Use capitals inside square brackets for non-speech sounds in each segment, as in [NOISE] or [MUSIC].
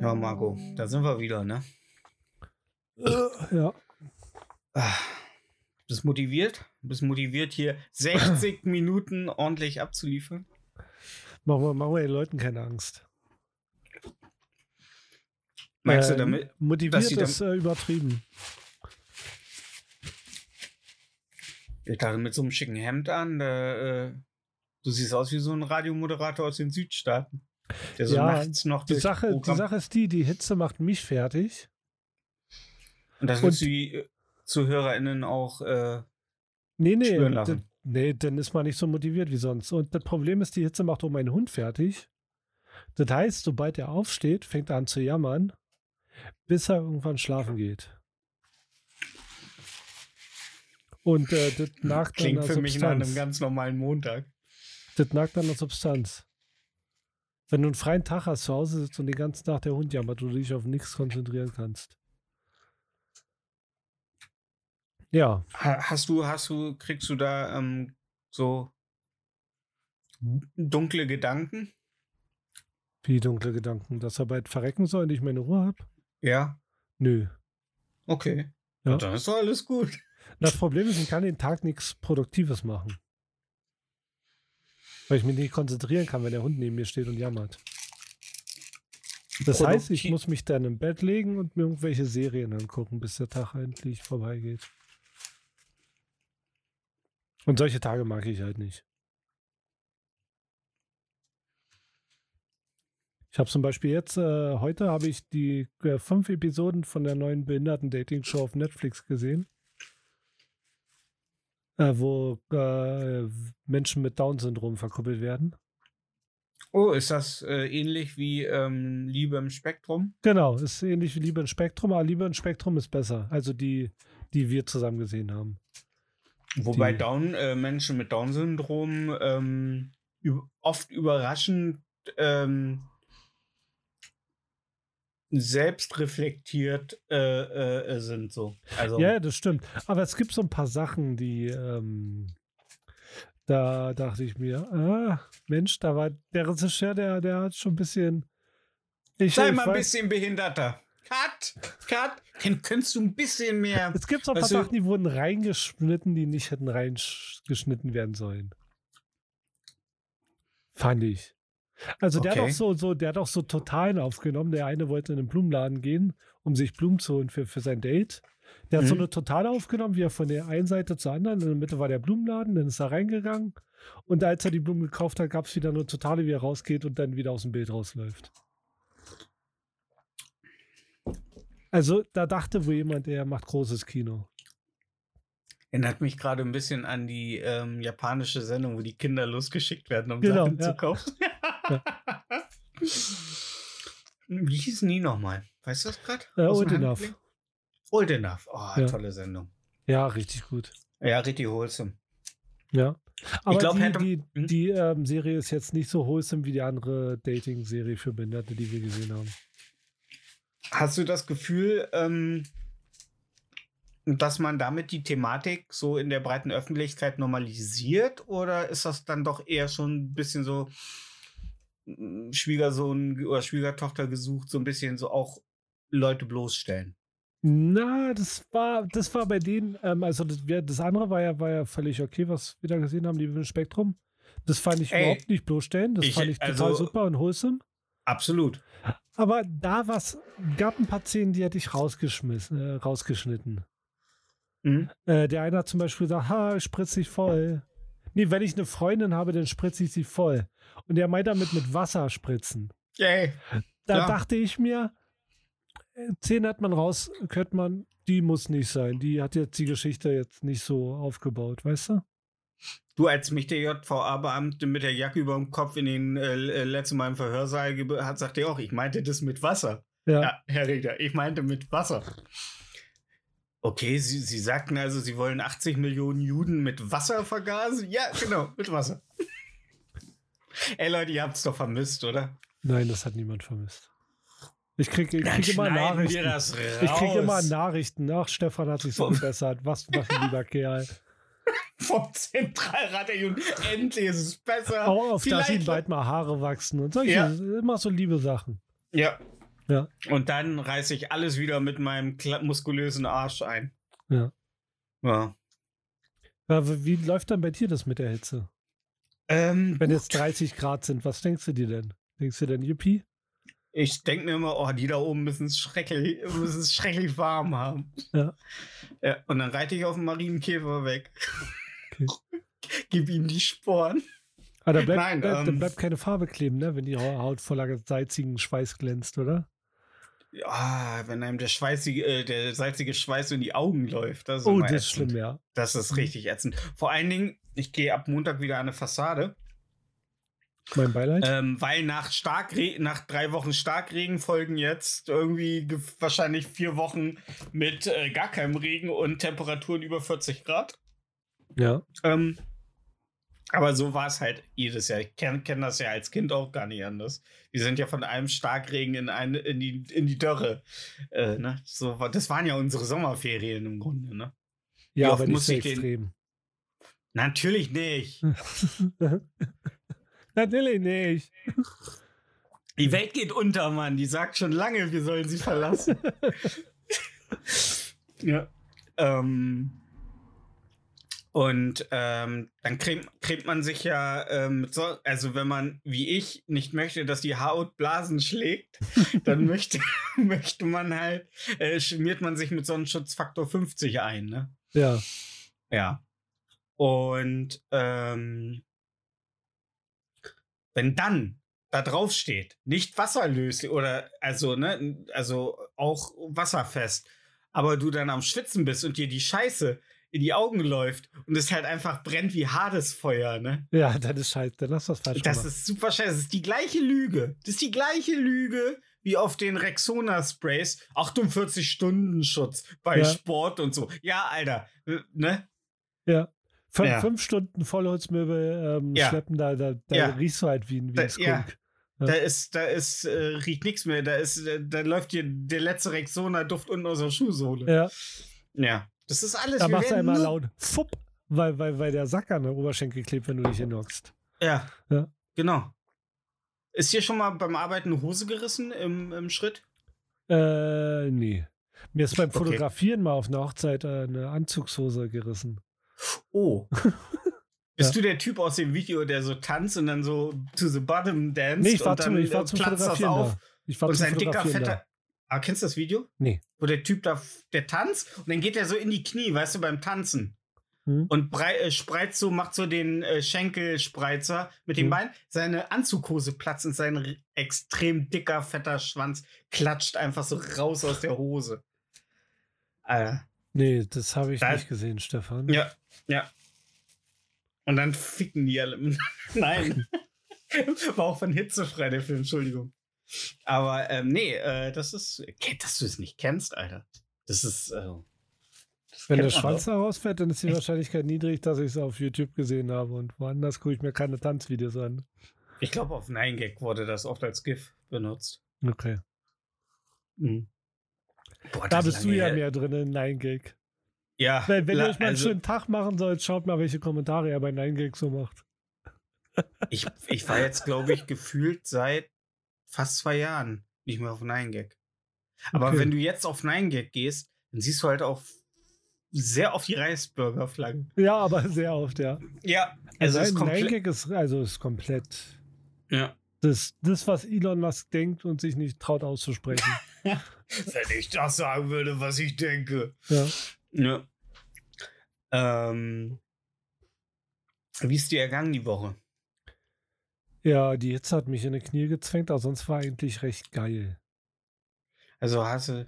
Ja, Marco, da sind wir wieder, ne? Ja. Bist motiviert? Bist motiviert, hier 60 Minuten ordentlich abzuliefern? Machen wir, machen wir den Leuten keine Angst. Meinst du Äh, damit? Motiviert ist äh, übertrieben. Ich dachte, mit so einem schicken Hemd an, da, äh, du siehst aus wie so ein Radiomoderator aus den Südstaaten. Der so Ja, nachts noch Die Sache, die Sache ist die, die Hitze macht mich fertig. Und das und- willst du die äh, ZuhörerInnen auch äh, Nee, nee, Spüren lassen. Nee, dann ist man nicht so motiviert wie sonst. Und das Problem ist, die Hitze macht auch meinen Hund fertig. Das heißt, sobald er aufsteht, fängt er an zu jammern, bis er irgendwann schlafen geht. Und äh, das nagt an klingt der für mich nach einem Substanz. ganz normalen Montag. Das nagt an der Substanz. Wenn du einen freien Tag hast, zu Hause sitzt und den ganzen Tag der Hund jammert und du dich auf nichts konzentrieren kannst. Ja, Ha- Hast du, hast du, kriegst du da ähm, so dunkle Gedanken? wie dunkle Gedanken, dass er bald verrecken soll und ich meine Ruhe habe? Ja. Nö. Okay. Ja. Dann ist doch alles gut. Das Problem ist, ich kann den Tag nichts Produktives machen. Weil ich mich nicht konzentrieren kann, wenn der Hund neben mir steht und jammert. Das heißt, ich Produktiv- muss mich dann im Bett legen und mir irgendwelche Serien angucken, bis der Tag endlich vorbeigeht. Und solche Tage mag ich halt nicht. Ich habe zum Beispiel jetzt, äh, heute habe ich die äh, fünf Episoden von der neuen Behinderten-Dating-Show auf Netflix gesehen. Äh, wo äh, Menschen mit Down-Syndrom verkuppelt werden. Oh, ist das äh, ähnlich wie ähm, Liebe im Spektrum? Genau, ist ähnlich wie Liebe im Spektrum, aber Liebe im Spektrum ist besser. Also die, die wir zusammen gesehen haben. Wobei Down, äh, Menschen mit Down-Syndrom ähm, oft überraschend ähm, selbstreflektiert äh, äh, sind so. Also Ja, das stimmt. Aber es gibt so ein paar Sachen, die ähm, da dachte ich mir, ah, Mensch, da war der Regisseur, der, der hat schon ein bisschen. Ich, sei ich mal ein weiß- bisschen behinderter. Cut, cut. Kann, könntest du ein bisschen mehr? Es gibt so ein paar Sachen, die wurden reingeschnitten, die nicht hätten reingeschnitten werden sollen. Fand ich. Also der hat Okay. auch so, so, der hat auch so Totalen aufgenommen. Der eine wollte in den Blumenladen gehen, um sich Blumen zu holen für, für sein Date. Der hat so Mhm. eine Totale aufgenommen, wie er von der einen Seite zur anderen, in der Mitte war der Blumenladen, dann ist er reingegangen und als er die Blumen gekauft hat, gab es wieder eine Totale, wie er rausgeht und dann wieder aus dem Bild rausläuft. Also da dachte wohl jemand, der macht großes Kino. Erinnert mich gerade ein bisschen an die ähm, japanische Sendung, wo die Kinder losgeschickt werden, um Genau, Sachen ja. zu kaufen. [LAUGHS] [LAUGHS] Wie hießen die nochmal? Weißt du das gerade? Äh, Old Enough. Old Enough. Oh, Ja. tolle Sendung. Ja, richtig gut. Ja, richtig wholesome. Ja. Aber glaub, die, die, Hm? die ähm, Serie ist jetzt nicht so wholesome wie die andere Dating-Serie für Behinderte, die wir gesehen haben. Hast du das Gefühl, ähm, dass man damit die Thematik so in der breiten Öffentlichkeit normalisiert? Oder ist das dann doch eher schon ein bisschen so mm, Schwiegersohn oder Schwiegertochter gesucht, so ein bisschen so auch Leute bloßstellen? Na, das war, das war bei denen, ähm, also das, das andere war ja, war ja völlig okay, was wir da gesehen haben, die im Spektrum. Das fand ich Ey, überhaupt nicht bloßstellen. Das ich- fand ich total also- super und wholesome. Absolut. Aber da was, gab ein paar Szenen, die hätte ich rausgeschmissen, äh, rausgeschnitten. Mhm. Äh, der eine hat zum Beispiel gesagt, ha, spritz dich voll. Nee, wenn ich eine Freundin habe, dann spritze ich sie voll. Und er meint damit mit Wasser spritzen. Yay. Da Ja. dachte ich mir, äh, Szene hat man raus, könnte man, die muss nicht sein. Die hat jetzt die Geschichte jetzt nicht so aufgebaut, weißt du? Du als mich der JVA-Beamte mit der Jacke über dem Kopf in den äh, äh, letzten Mal im Verhörsaal hat, sagt er auch, ich meinte das mit Wasser. Ja. Ja, Herr Richter, ich meinte mit Wasser. Okay, Sie, Sie sagten also, Sie wollen 80 Millionen Juden mit Wasser vergasen? Ja, genau, mit Wasser. [LAUGHS] Ey Leute, ihr habt's doch vermisst, oder? Nein, das hat niemand vermisst. Ich kriege ich krieg immer Nachrichten. Ich kriege immer Nachrichten. Ach, Stefan hat sich so [LAUGHS] gebessert. Was, was ein lieber Kerl. [LAUGHS] Vom Zentralrat der Jugend. Endlich ist es besser. Auch auf, dass ihm Vielleicht- bald mal Haare wachsen und solche, Ja. immer so liebe Sachen. Ja. Ja. Und dann reiße ich alles wieder mit meinem muskulösen Arsch ein. Ja. Ja. Ja, Wie läuft dann bei dir das mit der Hitze? Ähm, Wenn jetzt 30 Grad sind, was denkst du dir denn? Denkst du denn, Yippie? Ich denke mir immer, oh, die da oben müssen es schrecklich, müssen es schrecklich warm haben. Ja. ja. Und dann reite ich auf den Marienkäfer weg. Okay. [LAUGHS] Gib ihm die Sporen. Ah, da bleibt, Nein, bleibt, da ähm, bleibt keine Farbe kleben, ne? wenn die Haut voller salzigen Schweiß glänzt, oder? Ja, wenn einem der schweißige, äh, der salzige Schweiß in die Augen läuft. Das ist Oh, das ist ätzend. schlimm, ja. Das ist richtig ätzend. Vor allen Dingen, ich gehe ab Montag wieder an eine Fassade, Mein Beileid. ähm, weil nach Starkre nach drei Wochen Starkregen folgen jetzt irgendwie ge- wahrscheinlich vier Wochen mit äh, gar keinem Regen und Temperaturen über 40 Grad. ja. Ähm, aber so war es halt jedes Jahr. Ich kenne kenn das ja als Kind auch gar nicht anders. Wir sind ja von einem Starkregen in, eine, in, die, in die Dörre. Äh, ne? so, das waren ja unsere Sommerferien im Grunde. Ne? Ja, aber nicht muss so extrem. Natürlich nicht. [LAUGHS] Natürlich nicht. Die Welt geht unter, Mann. Die sagt schon lange, wir sollen sie verlassen. [LAUGHS] ja. Ähm, und ähm, dann cremt, cremt man sich ja, ähm, so, also wenn man, wie ich, nicht möchte, dass die Haut Blasen schlägt, [LAUGHS] dann möchte, [LAUGHS] möchte man halt, äh, schmiert man sich mit Sonnenschutzfaktor 50 ein, ne? Ja. Ja. Und ähm, wenn dann da drauf steht, nicht wasserlöslich oder also, ne, also auch wasserfest, aber du dann am Schwitzen bist und dir die Scheiße in die Augen läuft und es halt einfach brennt wie Hadesfeuer, ne? Ja, das ist scheiße. Dann hast du was falsch Das gemacht. ist super scheiße. Das ist die gleiche Lüge. Das ist die gleiche Lüge wie auf den Rexona-Sprays. 48 Stunden Schutz bei Ja. Sport und so. Ja, Alter, äh, ne? ja. Fünf, Ja. fünf Stunden Vollholzmöbel ähm, Ja. schleppen, da, da, da Ja. riechst du halt wie, ein- wie Da- ein Skunk. Da ist, da ist, äh, riecht nichts mehr. Da ist, äh, da läuft dir der letzte Rexona-Duft unten aus der Schuhsohle. Ja. Ja. Das ist alles. Da machst du einmal laut Fupp, weil, weil, weil der Sack an der Oberschenkel klebt, wenn du dich hinhockst. Ja. Ja. Genau. Ist hier schon mal beim Arbeiten eine Hose gerissen im, im Schritt? Äh, nee. Mir ist beim Okay. Fotografieren mal auf einer Hochzeit äh, eine Anzugshose gerissen. Oh. [LAUGHS] Bist Ja. du der Typ aus dem Video, der so tanzt und dann so to the bottom dance? Nee, ich war und zum, dann ich war äh, zum platzt das auf? da. Ich war Und zum sein dicker, fetter. Ah, kennst du das Video? Nee. Wo der Typ da, der tanzt und dann geht er so in die Knie, weißt du, beim Tanzen. Hm? Und brei äh, spreizt so, macht so den äh, Schenkelspreizer mit dem Hm. Bein. Seine Anzughose platzt und sein extrem dicker, fetter Schwanz klatscht einfach so raus aus der Hose. Äh, Nee, das habe ich Da- nicht gesehen, Stefan. ja, ja. Und dann ficken die alle. [LAUGHS] Nein. [LAUGHS] War auch von hitzefrei, der Film, Entschuldigung. Aber ähm, nee, äh, das ist. Dass du es nicht kennst, Alter. Das ist. Äh, das Wenn der Schwanz da rausfällt, dann ist die Wahrscheinlichkeit niedrig, dass ich es auf YouTube gesehen habe. Und woanders gucke ich mir keine Tanzvideos an. Ich glaube, auf 9gag wurde das oft als GIF benutzt. Okay. Mhm. Boah, Da bist du ja her. mehr drin in 9gag. Ja, Wenn, wenn ihr euch mal einen also, schönen Tag machen sollt, schaut mal, welche Kommentare er bei 9gag so macht. [LAUGHS] ich, ich war jetzt, glaube ich, gefühlt seit fast zwei Jahren nicht mehr auf 9gag. Aber Okay. wenn du jetzt auf 9gag gehst, dann siehst du halt auch sehr auf die Reisburger-Flagge. Ja, aber [LAUGHS] sehr oft, ja. Ja, also Also ist komplett. 9gag ist, also ist komplett Ja. das, das, was Elon Musk denkt und sich nicht traut auszusprechen. [LAUGHS] [LAUGHS] Wenn ich das sagen würde, was ich denke. ja. Ja. Ähm, wie ist dir ergangen die Woche? ja, die Hitze hat mich in die Knie gezwängt, aber sonst war eigentlich recht geil. Also hast du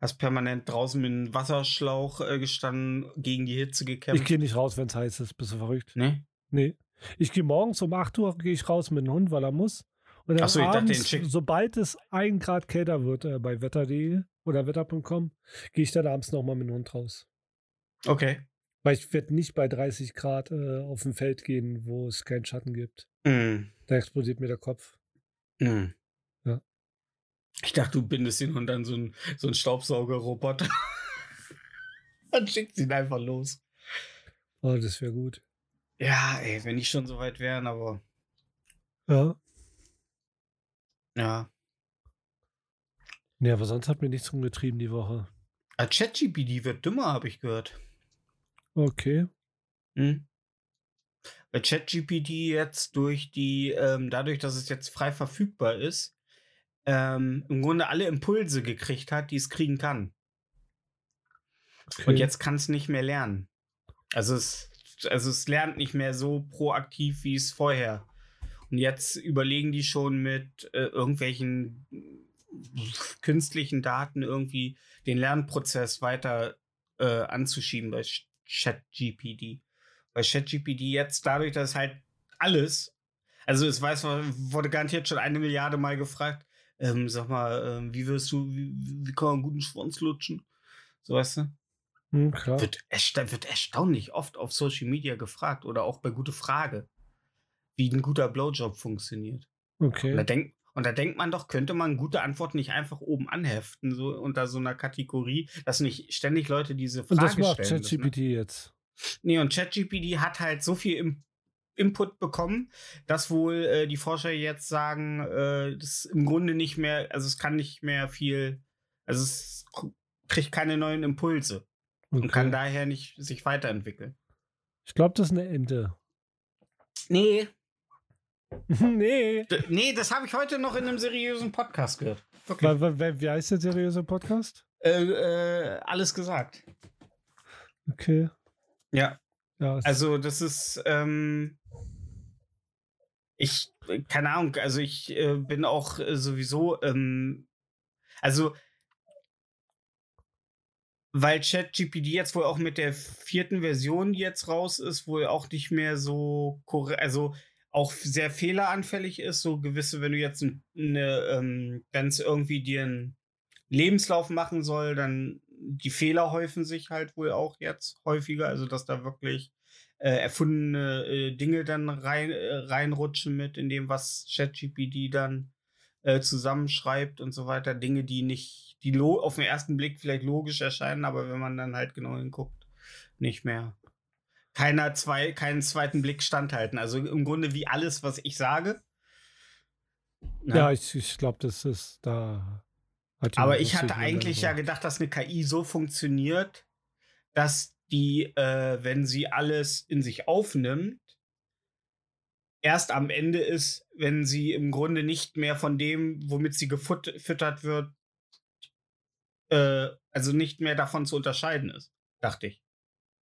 hast permanent draußen mit einem Wasserschlauch äh, gestanden, gegen die Hitze Ich gekämpft? gehe nicht raus, wenn es heiß ist. Bist du verrückt? ne? Nee. Ich gehe morgens um 8 Uhr gehe ich raus mit dem Hund, weil er muss. Und dann so, ich dachte, abends, sobald es ein Grad kälter wird äh, bei wetter.de oder wetter.com, gehe ich dann abends nochmal mit dem Hund raus. Okay. Weil ich werde nicht bei 30 Grad äh, auf ein Feld gehen, wo es keinen Schatten gibt. Mm, Da explodiert mir der Kopf. mm. Ja. Ich dachte, du bindest ihn und dann so ein, so ein Staubsaugerroboter. [LAUGHS] dann schickt sie ihn einfach los. Oh, das wäre gut. Ja, ey, wenn die schon so weit wären, aber Ja. Ja. Nee, aber sonst hat mir nichts rumgetrieben die Woche. Ah, ChatGPT wird dümmer, habe ich gehört. Okay. Hm? Weil ChatGPT jetzt durch die, ähm, dadurch, dass es jetzt frei verfügbar ist, ähm, im Grunde alle Impulse gekriegt hat, die es kriegen kann. okay. Und jetzt kann es nicht mehr lernen. Also es, also es lernt nicht mehr so proaktiv, wie es vorher. Und jetzt überlegen die schon mit äh, irgendwelchen künstlichen Daten irgendwie den Lernprozess weiter äh, anzuschieben bei Ch- ChatGPT. Bei ChatGPT jetzt dadurch, dass halt alles, also es weiß, wurde garantiert schon eine Milliarde Mal gefragt, ähm, sag mal, ähm, wie wirst du, wie, wie kann man einen guten Schwanz lutschen? So weißt du? Hm, klar. wird, ersta wird erstaunlich oft auf Social Media gefragt oder auch bei Gute Frage, wie ein guter Blowjob funktioniert. Und da, Okay. denk, und da denkt man doch, könnte man gute Antworten nicht einfach oben anheften, so unter so einer Kategorie, dass nicht ständig Leute diese Und Frage das macht stellen. müssen, ne? ChatGPT jetzt. Nee, und ChatGPT hat halt so viel im Input bekommen, dass wohl äh, die Forscher jetzt sagen, äh, das im Grunde nicht mehr, also es kann nicht mehr viel, also es kriegt keine neuen Impulse und kann Okay. daher nicht sich weiterentwickeln. Ich glaube, das ist eine Ente. Nee, [LAUGHS] nee. d- nee, das habe ich heute noch in einem seriösen Podcast gehört. Wa- wa- Wie heißt der seriöse Podcast? Äh, äh, alles gesagt. Okay. Ja, Ja, also das ist, ähm, ich, keine Ahnung, also ich äh, bin auch äh, sowieso, ähm, also, weil ChatGPT jetzt wohl auch mit der vierten Version die jetzt raus ist, wohl auch nicht mehr so, korre- also auch sehr fehleranfällig ist, so gewisse, wenn du jetzt ein- eine, ähm, wenn es irgendwie dir einen Lebenslauf machen soll, dann die Fehler häufen sich halt wohl auch jetzt häufiger, also dass da wirklich äh, erfundene äh, Dinge dann rein, äh, reinrutschen mit in dem, was ChatGPT dann äh, zusammenschreibt und so weiter. Dinge, die nicht, die auf den ersten Blick vielleicht logisch erscheinen, aber wenn man dann halt genau hinguckt, nicht mehr. Keiner zwei, keinen zweiten Blick standhalten. Also im Grunde wie alles, was ich sage. Ne? ja, ich, ich glaube, das ist da. Aber ich hatte eigentlich ja gebracht. gedacht, dass eine KI so funktioniert, dass die, äh, wenn sie alles in sich aufnimmt, erst am Ende ist, wenn sie im Grunde nicht mehr von dem, womit sie gefüttert wird, äh, also nicht mehr davon zu unterscheiden ist, dachte ich.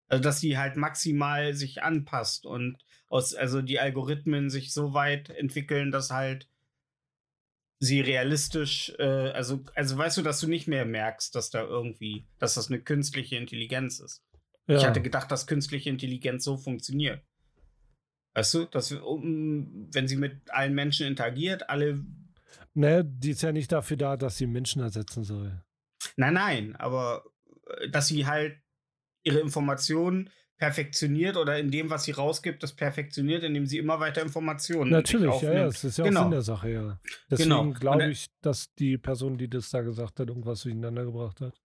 Also, dass sie halt maximal sich anpasst und aus, also die Algorithmen sich so weit entwickeln, dass halt sie realistisch, äh, also, also weißt du, dass du nicht mehr merkst, dass da irgendwie, dass das eine künstliche Intelligenz ist. Ja. Ich hatte gedacht, dass künstliche Intelligenz so funktioniert. Weißt du, dass um, wenn sie mit allen Menschen interagiert, alle. Ne, die ist ja nicht dafür da, dass sie Menschen ersetzen soll. Nein, nein, aber äh, dass sie halt ihre Informationen perfektioniert oder in dem, was sie rausgibt, das perfektioniert, indem sie immer weiter Informationen Natürlich, ja, ja, das ist ja auch Genau. Sinn der Sache, ja. Deswegen Genau. Glaube ich, dass die Person, die das da gesagt hat, irgendwas durcheinander gebracht hat.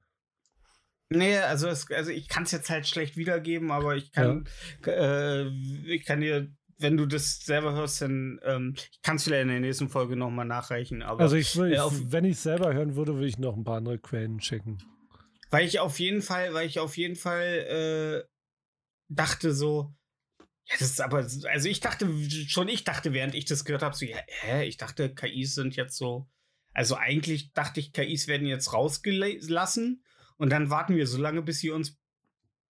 Nee, also, es, also ich kann es jetzt halt schlecht wiedergeben, aber ich kann, äh, ich kann dir, wenn du das selber hörst, dann ähm, ich kann es vielleicht in der nächsten Folge nochmal nachreichen. Aber Also ich will, äh, wenn ich es selber hören würde, würde ich noch ein paar andere Quellen checken. Weil ich auf jeden Fall, weil ich auf jeden Fall äh, dachte so, ja, das ist aber, also ich dachte, schon ich dachte, während ich das gehört habe, so, ja, hä, ich dachte, KIs sind jetzt so, also eigentlich dachte ich, KIs werden jetzt rausgelassen und dann warten wir so lange, bis sie uns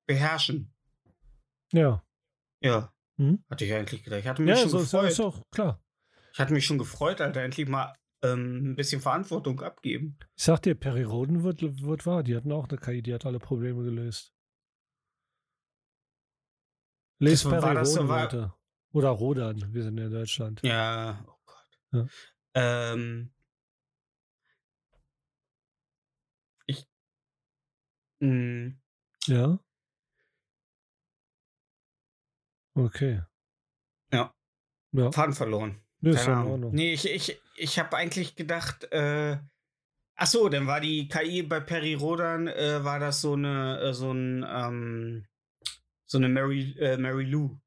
beherrschen. Ja. Ja. Mhm. Hatte ich eigentlich gedacht. Ich hatte mich Ja, schon so gefreut. ist auch klar. Ich hatte mich schon gefreut, Alter, endlich mal ähm, ein bisschen Verantwortung abgeben. Ich sag dir, Perry Roden wird, wird wahr. Die hatten auch eine KI, die hat alle Probleme gelöst. Lest Das Perry Roden, Leute. Oder Rodan, wir sind ja in Deutschland. Ja, oh Gott. Ja. Ähm, ich. Mh, Ja. Okay. Ja. Ja, Faden verloren. ist Keine Ahnung. Ordnung. Nee, ich, ich, ich habe eigentlich gedacht, äh, ach so, dann war die KI bei Perry Rodan, äh, war das so eine, äh, so ein, ähm, so eine Mary, äh, Mary Lou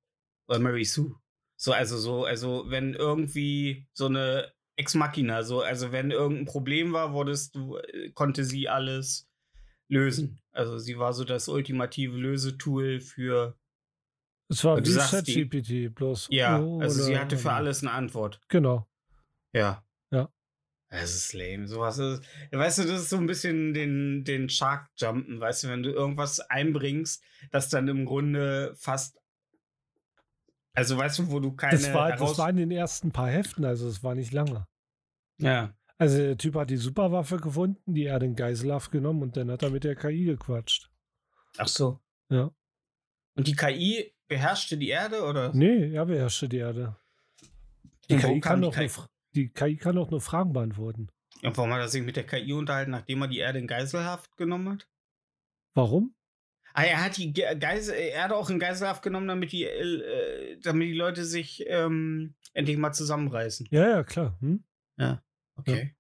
oder Mary Sue. So, also so, also wenn irgendwie so eine Ex Machina, so, also wenn irgendein Problem war, wurdest du, äh, konnte sie alles lösen. Also sie war so das ultimative Lösetool für, Es war wie ChatGPT, bloß. ja, oh, also sie hatte für alles eine Antwort. Genau. Ja. Ja. Das ist lame. Sowas ist. Weißt du, das ist so ein bisschen den, den Shark-Jumpen, weißt du, wenn du irgendwas einbringst, das dann im Grunde fast. Also weißt du, wo du keine Das war, das war in den ersten paar Heften, also es war nicht lange. Ja. Also der Typ hat die Superwaffe gefunden, die er den Geiselhaft genommen und dann hat er mit der KI gequatscht. Ach so. Ja. Und die KI beherrschte die Erde oder? Nee, er beherrschte die Erde. Die wo KI, kam kann die doch KI? Die KI kann doch nur Fragen beantworten. Und warum hat er sich mit der KI unterhalten, nachdem er die Erde in Geiselhaft genommen hat? Warum? Ah, er hat die Ge Geisel Erde auch in Geiselhaft genommen, damit die, äh, damit die Leute sich ähm, endlich mal zusammenreißen. Ja, ja, klar. Hm? Okay.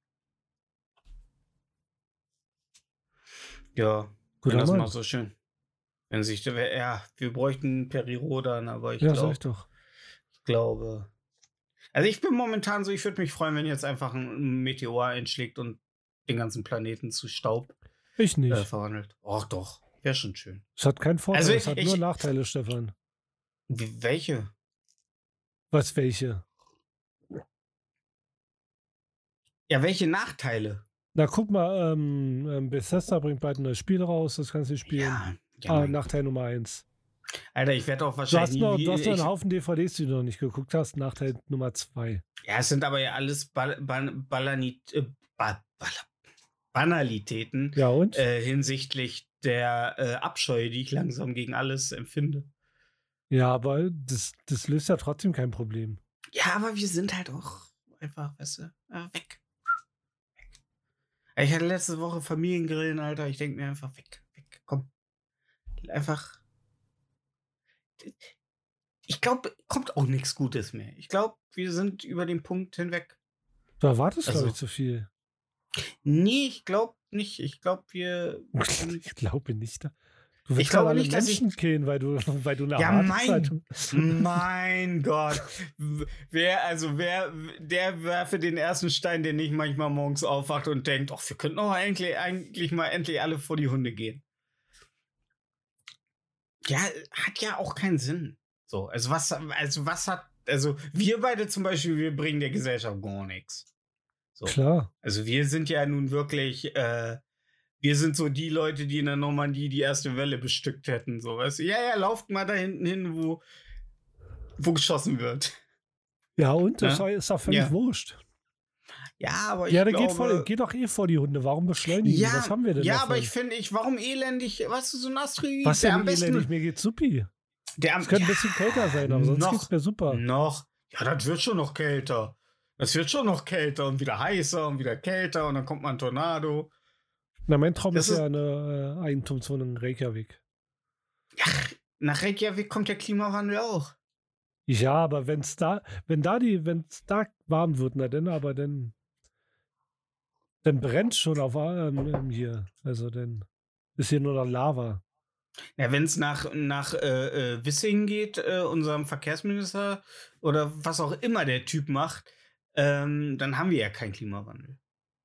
Ja, Guter wenn das mal so schön. Wenn sich, ja, wir bräuchten Perirodan, aber ich Ja, sag glaub, ich doch. ich glaube. Also ich bin momentan so, ich würde mich freuen, wenn jetzt einfach ein Meteor einschlägt und den ganzen Planeten zu Staub Ich nicht. äh, verwandelt. Och doch, wäre schon schön. Es hat keinen Vorteil, Also es hat ich- nur Nachteile, Stefan. Welche? Was, welche? Ja, welche Nachteile? Na, guck mal, ähm, ähm, Bethesda bringt bald ein neues Spiel raus, das kannst du spielen. Ja, ja ah, Nachteil Nummer eins. Alter, ich werde auch Du hast, wahrscheinlich. noch, nie- du hast noch einen Haufen DVDs, die du noch nicht geguckt hast. Nachteil Nummer zwei. ja, es sind aber ja alles Bal Bal Ballanit äh, ba Bal Banalitäten Ja, und? äh, hinsichtlich der äh, Abscheu, die ich langsam gegen alles empfinde. ja, aber das, das löst ja trotzdem kein Problem. Ja, aber wir sind halt auch einfach, weißt du, äh, weg. weg. Ich hatte letzte Woche Familiengrillen, Alter. Ich denke mir einfach, weg, weg, komm. Einfach. Ich glaube, kommt auch nichts Gutes mehr. Ich glaube, wir sind über den Punkt hinweg. Du erwartest, Also- glaube ich, zu viel. Nee, ich glaube nicht. Ich glaube, wir. [LAUGHS] Ich glaube nicht. Du Ich willst glaube alle nicht, dass ich- Menschen killen, weil du, [LAUGHS] weil du eine Ja, Erwartungshaltung- mein [LAUGHS] Gott. Wer, also wer, der werfe den ersten Stein, der nicht manchmal morgens aufwacht und denkt, ach, wir könnten auch eigentlich, eigentlich mal endlich alle vor die Hunde gehen. Ja, hat ja auch keinen Sinn. So, also was, also was hat, also wir beide zum Beispiel, wir bringen der Gesellschaft gar nichts. So. Klar. Also wir sind ja nun wirklich, äh, wir sind so die Leute, die in der Normandie die erste Welle bestückt hätten. So, weißt du? Ja, ja, lauft mal da hinten hin, wo, wo geschossen wird. Ja, und? Das Ja. ist doch völlig Ja. wurscht. Ja, aber ich Ja, der glaube... geht, vor, geht doch eh vor die Hunde. Warum beschleunigen? ja, Was haben wir denn ja davon? aber ich finde, ich, warum elendig, weißt du, so ein Asteroid, Was der denn am besten, elendig? Mir geht's supi. der am, Es könnte ein ja, bisschen kälter sein, aber sonst noch, geht's mir super. Noch, ja, das wird schon noch kälter. Das wird schon noch kälter und wieder heißer und wieder kälter und dann kommt mal ein Tornado. Na, mein Traum ist, ist- ja eine äh, Eigentumswohnung in Reykjavik. Ja, nach Reykjavik kommt der Klimawandel auch. Ja, aber wenn's da, wenn da die, wenn's da warm wird, na dann, aber dann, dann brennt schon auf ähm, ähm, hier. Also dann ist hier nur noch Lava. Ja, wenn es nach, nach äh, äh, Wissing geht, äh, unserem Verkehrsminister oder was auch immer der Typ macht, ähm, dann haben wir ja keinen Klimawandel.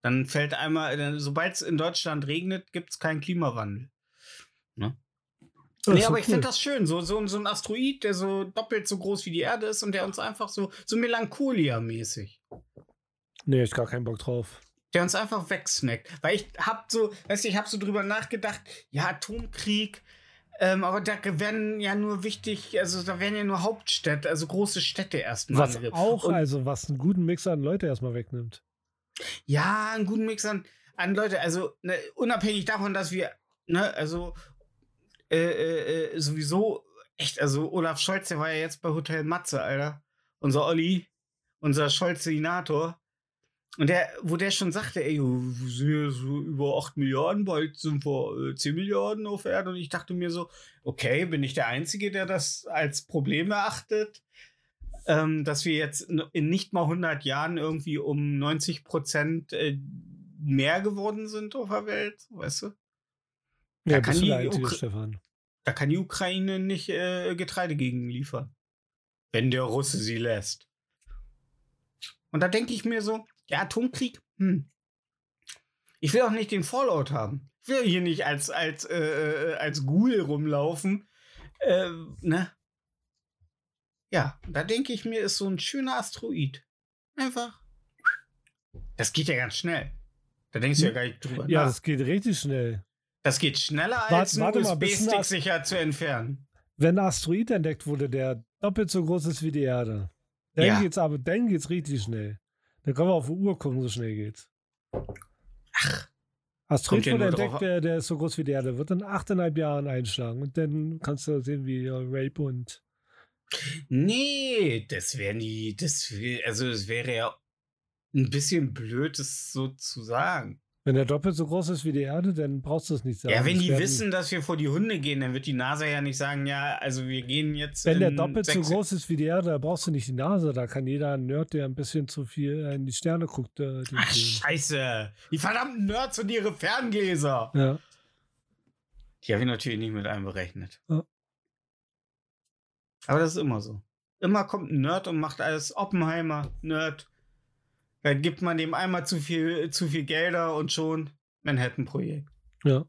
Dann fällt einmal, sobald es in Deutschland regnet, gibt es keinen Klimawandel. Das nee, aber so ich cool. finde das schön. So, so, so ein Asteroid, der so doppelt so groß wie die Erde ist und der uns einfach so, so Melancholia-mäßig, Nee, ich gar keinen Bock drauf. Der uns einfach wegsnackt. Weil ich hab so, weißt du, ich hab so drüber nachgedacht, ja, Atomkrieg, ähm, aber da werden ja nur wichtig, also da werden ja nur Hauptstädte, also große Städte erstmal. Was angegriffen. auch, Und, also was einen guten Mix an Leute erstmal wegnimmt. ja, einen guten Mix an, an Leute, also ne, unabhängig davon, dass wir, ne, also äh, äh, äh, sowieso, echt, also Olaf Scholz, der war ja jetzt bei Hotel Matze, Alter. Unser Olli, unser Scholzinator. Und der, wo der schon sagte, ey, wir sind ja so über 8 Milliarden, bald sind wir äh, 10 Milliarden auf Erde. Und ich dachte mir so, okay, bin ich der Einzige, der das als Problem erachtet? Ähm, dass wir jetzt in- nicht mal 100 Jahren irgendwie um 90 Prozent äh, mehr geworden sind auf der Welt, weißt du? Da Ja, kann bist du der die Einzige, Ukra- Stefan. Da kann die Ukraine nicht äh, Getreide gegen liefern. Wenn der Russe sie lässt. Und da denke ich mir so, ja, Atomkrieg, hm. Ich will auch nicht den Fallout haben. Ich will hier nicht als, als, äh, äh, als Ghoul rumlaufen. Äh, ne? Ja, da denke ich mir, ist so ein schöner Asteroid. Einfach. Das geht ja ganz schnell. Da denkst du ja gar nicht drüber Hm? Ja, nach. das geht richtig schnell. Das geht schneller Warte- als warte bis ein USB-Stick sicher zu entfernen. Wenn ein Asteroid entdeckt wurde, der doppelt so groß ist wie die Erde, dann Ja. geht's aber, dann geht's richtig schnell. Dann können wir auf die Uhr gucken, so schnell geht's. Ach, ja wurde entdeckt, der, der ist so groß wie die Erde, wird in achteinhalb Jahren einschlagen. Und dann kannst du sehen, wie Rape und. nee, das wäre nie, das wär, also es wäre ja ein bisschen blöd, das so zu sagen. Wenn der doppelt so groß ist wie die Erde, dann brauchst du es nicht sagen. ja, wenn die wissen, dass wir vor die Hunde gehen, dann wird die NASA ja nicht sagen, ja, also wir gehen jetzt. Wenn der doppelt so groß ist wie die Erde, da brauchst du nicht die Nase. Da kann jeder Nerd, der ein bisschen zu viel in die Sterne guckt, äh, den Ach, sehen. scheiße. Die verdammten Nerds und ihre Ferngläser. Ja. Die habe ich natürlich nicht mit einberechnet. Ja. Aber das ist immer so. Immer kommt ein Nerd und macht alles Oppenheimer, Nerd. Da gibt man dem einmal zu viel, zu viel Gelder und schon Manhattan-Projekt. ja.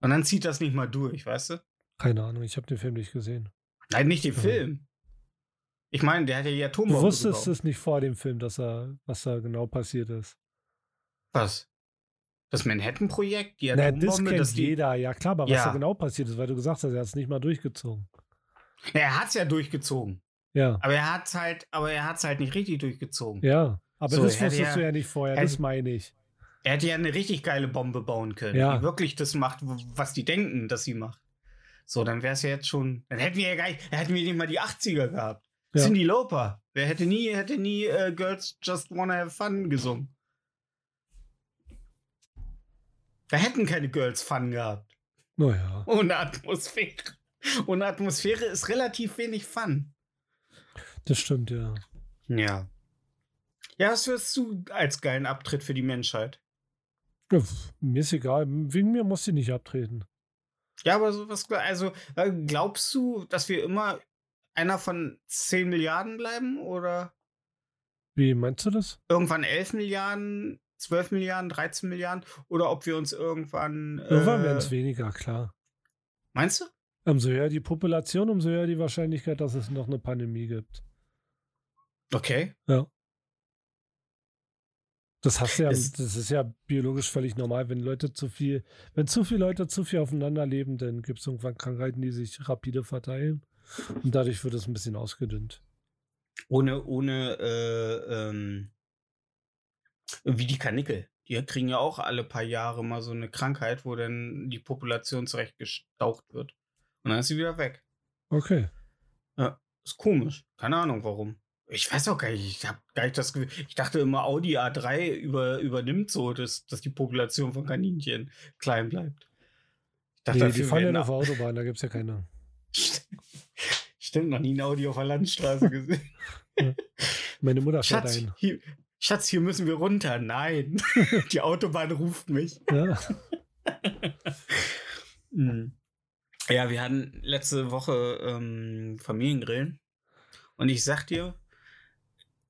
Und dann zieht das nicht mal durch, weißt du? Keine Ahnung, ich habe den Film nicht gesehen. Nein, nicht den Ja. Film. Ich meine, der hat ja die Du Atombombe wusstest gebaut. es nicht vor dem Film, dass er, was da genau passiert ist. Was? Das Manhattan-Projekt? Die Naja, das Atombombe? kennt die, jeder, ja klar, aber was Ja. da genau passiert ist, weil du gesagt hast, er hat es nicht mal durchgezogen. Na, er hat es ja durchgezogen. Ja, Aber er hat es halt, aber er hat's halt nicht richtig durchgezogen. ja. Aber So, das wusstest du ja nicht vorher, das meine ich. Er hätte ja eine richtig geile Bombe bauen können, Ja. die wirklich das macht, was die denken, dass sie macht. So, dann wäre es ja jetzt schon. Dann hätten wir ja gar nicht, dann hätten wir nicht mal die 80er gehabt. Ja. Cindy Lauper. Wer hätte nie, hätte nie äh, Girls Just Wanna Have Fun gesungen. Da hätten keine Girls Fun gehabt. Naja. Ohne Atmosphäre. Ohne Atmosphäre ist relativ wenig Fun. Das stimmt, ja. Ja. Ja, was wirst du als geilen Abtritt für die Menschheit? Ja, Mir ist egal. Wegen mir muss sie nicht abtreten. Ja, aber sowas, also äh, glaubst du, dass wir immer einer von 10 Milliarden bleiben oder Wie meinst du das? irgendwann 11 Milliarden, 12 Milliarden, 13 Milliarden oder ob wir uns irgendwann. Irgendwann werden es Äh, weniger, klar. meinst du? Umso höher die Population, umso höher die Wahrscheinlichkeit, dass es noch eine Pandemie gibt. Okay. Ja. Das hast ja, Das- das ist ja biologisch völlig normal, wenn Leute zu viel, wenn zu viele Leute zu viel aufeinander leben, dann gibt es irgendwann Krankheiten, die sich rapide verteilen. Und dadurch wird es ein bisschen ausgedünnt. Ohne, ohne, äh, ähm, wie die Kanickel. Die kriegen ja auch alle paar Jahre mal so eine Krankheit, wo dann die Population zurechtgestaucht wird. Und dann ist sie wieder weg. Okay. Ist komisch. Keine Ahnung warum. Ich weiß auch gar nicht. Ich habe gar nicht das Gefühl. Ich dachte immer, Audi A3 über, übernimmt so, dass, dass die Population von Kaninchen klein bleibt. Ich dachte, Nee, die fahren ja nur auf der Autobahn, da gibt es ja keine. [LAUGHS] Stimmt, noch nie ein Audi auf der Landstraße gesehen. Meine Mutter fährt Schatz ein. hier, Schatz, hier müssen wir runter. Nein. [LAUGHS] die Autobahn ruft mich. Ja. Mhm. [LAUGHS] Ja, wir hatten letzte Woche ähm, Familiengrillen. Und ich sag dir,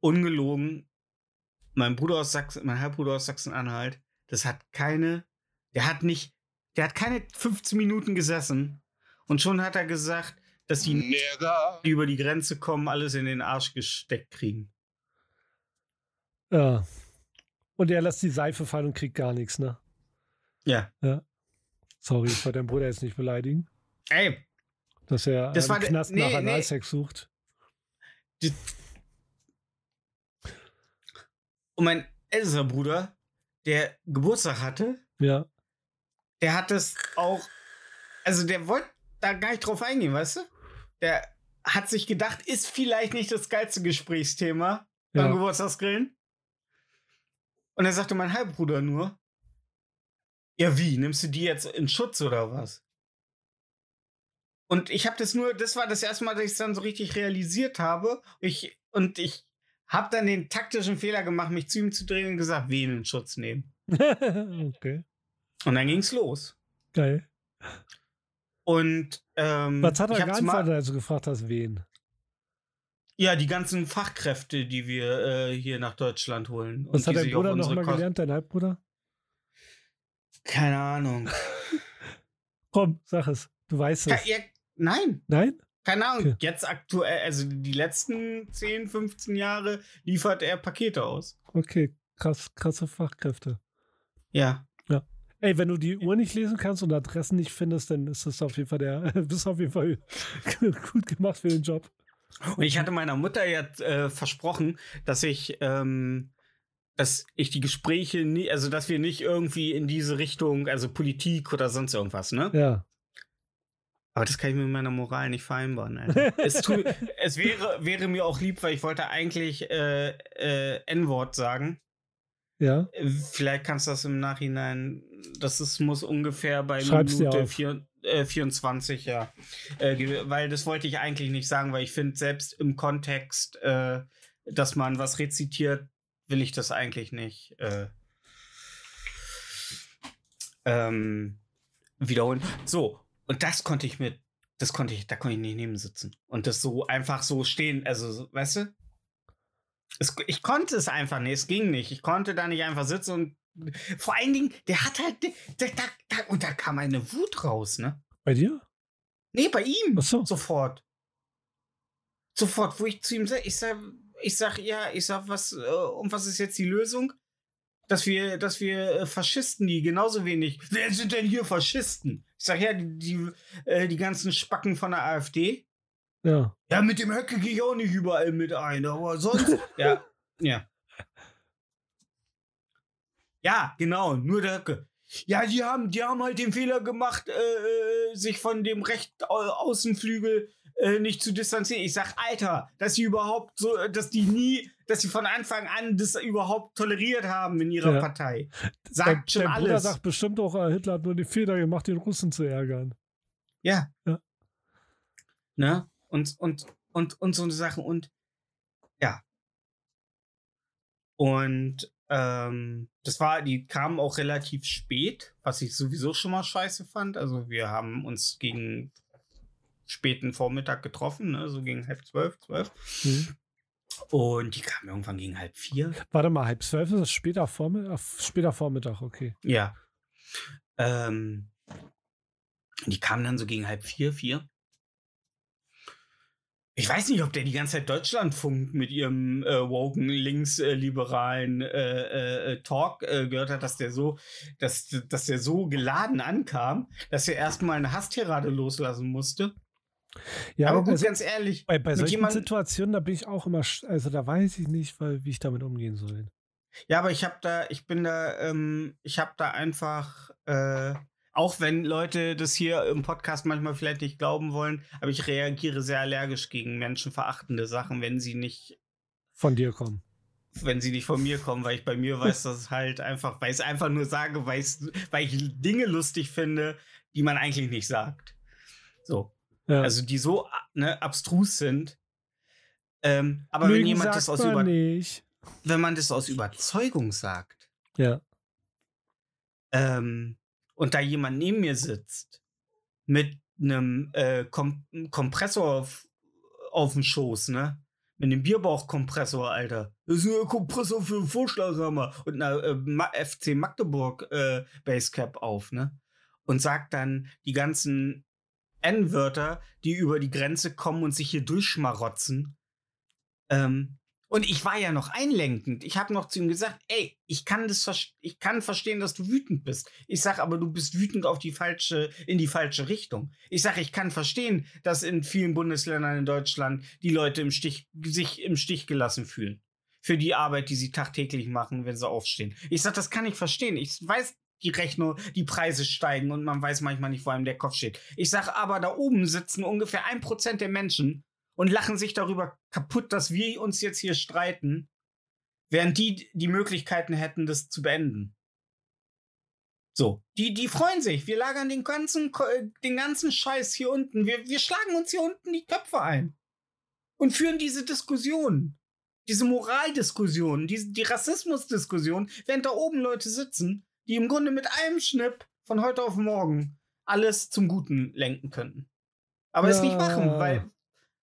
ungelogen, mein Bruder aus Sachsen, mein Halbbruder aus Sachsen-Anhalt, das hat keine, der hat nicht, der hat keine 15 Minuten gesessen. Und schon hat er gesagt, dass die, die über die Grenze kommen, alles in den Arsch gesteckt kriegen. ja. Und er lässt die Seife fallen und kriegt gar nichts, ne? Ja. Sorry, ich wollte deinen Bruder jetzt nicht beleidigen, Ey, dass er Das im Knast nee, nach nee. Analsex sucht. Und mein ältester Bruder, der Geburtstag hatte, Ja. der hat es auch, also der wollte da gar nicht drauf eingehen, weißt du? Der hat sich gedacht, ist vielleicht nicht das geilste Gesprächsthema beim Ja. Geburtstagsgrillen. Und dann sagte mein Halbbruder nur, ja wie, nimmst du die jetzt in Schutz oder was? Und ich habe das nur, das war das erste Mal, dass ich es dann so richtig realisiert habe. Ich, und ich habe dann den taktischen Fehler gemacht, mich zu ihm zu drehen und gesagt, wen in Schutz nehmen. [LAUGHS] okay. Und dann ging's los. Geil. Und ähm, Was hat er hab geantwortet, als du gefragt hast, wen? Ja, die ganzen Fachkräfte, die wir äh, hier nach Deutschland holen. Was und hat dein Bruder noch unsere mal Kosten- gelernt, dein Halbbruder? Keine Ahnung. [LAUGHS] Komm, sag es. Du weißt es. ja, nein, Nein? Keine Ahnung. Okay. Jetzt aktuell, also die letzten 10, 15 Jahre liefert er Pakete aus. Okay, krass, krasse Fachkräfte. Ja. Ey, wenn du die Uhr nicht lesen kannst und Adressen nicht findest, dann ist das auf jeden Fall der, [LAUGHS] bist auf jeden Fall [LAUGHS] gut gemacht für den Job. Und ich hatte meiner Mutter jetzt äh, versprochen, dass ich, ähm, dass ich die Gespräche nie, also dass wir nicht irgendwie in diese Richtung, also Politik oder sonst irgendwas, ne? Ja. Aber das kann ich mit meiner Moral nicht vereinbaren. Alter. [LAUGHS] es, tu, es wäre, wäre mir auch lieb, weil ich wollte eigentlich äh, äh, N-Wort sagen. Ja. Äh, Vielleicht kannst du das im Nachhinein, das ist, muss ungefähr bei Schreib's Minute vier, äh, 24, ja. Äh, weil das wollte ich eigentlich nicht sagen, weil ich finde, selbst im Kontext, äh, dass man was rezitiert, will ich das eigentlich nicht äh, ähm, wiederholen. So, und das konnte ich mit, das konnte ich, da konnte ich nicht neben sitzen. Und das so einfach so stehen, also, so, weißt du? Es, ich konnte es einfach nicht, es ging nicht. Ich konnte da nicht einfach sitzen und vor allen Dingen, der hat halt, der, da, da, und da kam eine Wut raus, ne? Bei dir? Nee, bei ihm. Ach so. Sofort. Sofort, wo ich zu ihm sage, ich sag, ich sag, ja, ich sag, was, äh, und was ist jetzt die Lösung? Dass wir, dass wir äh, Faschisten, die genauso wenig. Wer sind denn hier Faschisten? Ich sag, ja, die, die, äh, die ganzen Spacken von der AfD. Ja. Ja, mit dem Höcke gehe ich auch nicht überall mit ein, aber sonst. [LAUGHS] ja, ja. Ja, genau, nur der Höcke. Ja, die haben, die haben halt den Fehler gemacht, äh, äh, sich von dem rechten Au- Außenflügel äh, nicht zu distanzieren. Ich sag, Alter, dass sie überhaupt so, dass die nie, dass sie von Anfang an das überhaupt toleriert haben in ihrer Ja. Partei. Sagt schon dein Bruder alles. sagt bestimmt auch, äh, Hitler hat nur den Fehler gemacht, den Russen zu ärgern. Ja. Ja. Ne? Und, und, und, und so eine Sachen und ja. Und ähm, das war, die kamen auch relativ spät, was ich sowieso schon mal scheiße fand. Also wir haben uns gegen späten Vormittag getroffen, ne? so gegen halb zwölf, zwölf. Mhm. Und die kamen irgendwann gegen halb vier. Warte mal, halb zwölf ist das später Vormittag? Später Vormittag, okay. Ja. Ähm, die kamen dann so gegen halb vier, vier. Ich weiß nicht, ob der die ganze Zeit Deutschlandfunk mit ihrem äh, woken linksliberalen äh, äh, Talk äh, gehört hat, dass der so, dass, dass der so geladen ankam, dass er erstmal eine Hasstirade loslassen musste. Ja, Aber gut, also, ganz ehrlich, bei, bei solchen jemand- Situationen, da bin ich auch immer, also da weiß ich nicht, weil, wie ich damit umgehen soll. Ja, aber ich habe da, ich bin da, ähm, ich habe da einfach, äh, auch wenn Leute das hier im Podcast manchmal vielleicht nicht glauben wollen, aber ich reagiere sehr allergisch gegen menschenverachtende Sachen, wenn sie nicht, Von dir kommen. wenn sie nicht von mir kommen, weil ich bei mir weiß, dass es halt einfach, weil ich es einfach nur sage, weil, weil ich Dinge lustig finde, die man eigentlich nicht sagt. So. Ja. Also die so ne, abstrus sind. Ähm, aber wenn Lügen jemand das aus man über, nicht. wenn man das aus Überzeugung sagt, Ja. ähm, und da jemand neben mir sitzt mit einem äh, Kom Kompressor auf, auf dem Schoß, ne? Mit einem Bierbauchkompressor, Alter. Das ist ein Kompressor für einen Vorschlaghammer und einer äh, FC Magdeburg äh, Basecap auf, ne? Und sagt dann die ganzen N-Wörter, die über die Grenze kommen und sich hier durchschmarotzen. Ähm, und ich war ja noch einlenkend. Ich habe noch zu ihm gesagt, ey, ich kann das ich kann verstehen, dass du wütend bist. Ich sag aber, du bist wütend auf die falsche in die falsche Richtung. Ich sag, ich kann verstehen, dass in vielen Bundesländern in Deutschland die Leute im Stich sich im Stich gelassen fühlen für die Arbeit, die sie tagtäglich machen, wenn sie aufstehen. Ich sag, das kann ich verstehen. Ich weiß, die Rechnung, die Preise steigen und man weiß manchmal nicht, wo einem der Kopf steht. Ich sag aber, da oben sitzen ungefähr ein Prozent der Menschen und lachen sich darüber kaputt, dass wir uns jetzt hier streiten, Während die die Möglichkeiten hätten, das zu beenden. So, die, die freuen sich. Wir lagern den ganzen, äh, den ganzen Scheiß hier unten. Wir, wir schlagen uns hier unten die Köpfe ein. Und führen diese Diskussion. Diese Moraldiskussion, diese, die Rassismusdiskussion, während da oben Leute sitzen, die im Grunde mit einem Schnipp von heute auf morgen alles zum Guten lenken könnten. Aber es nicht Ja. machen, weil,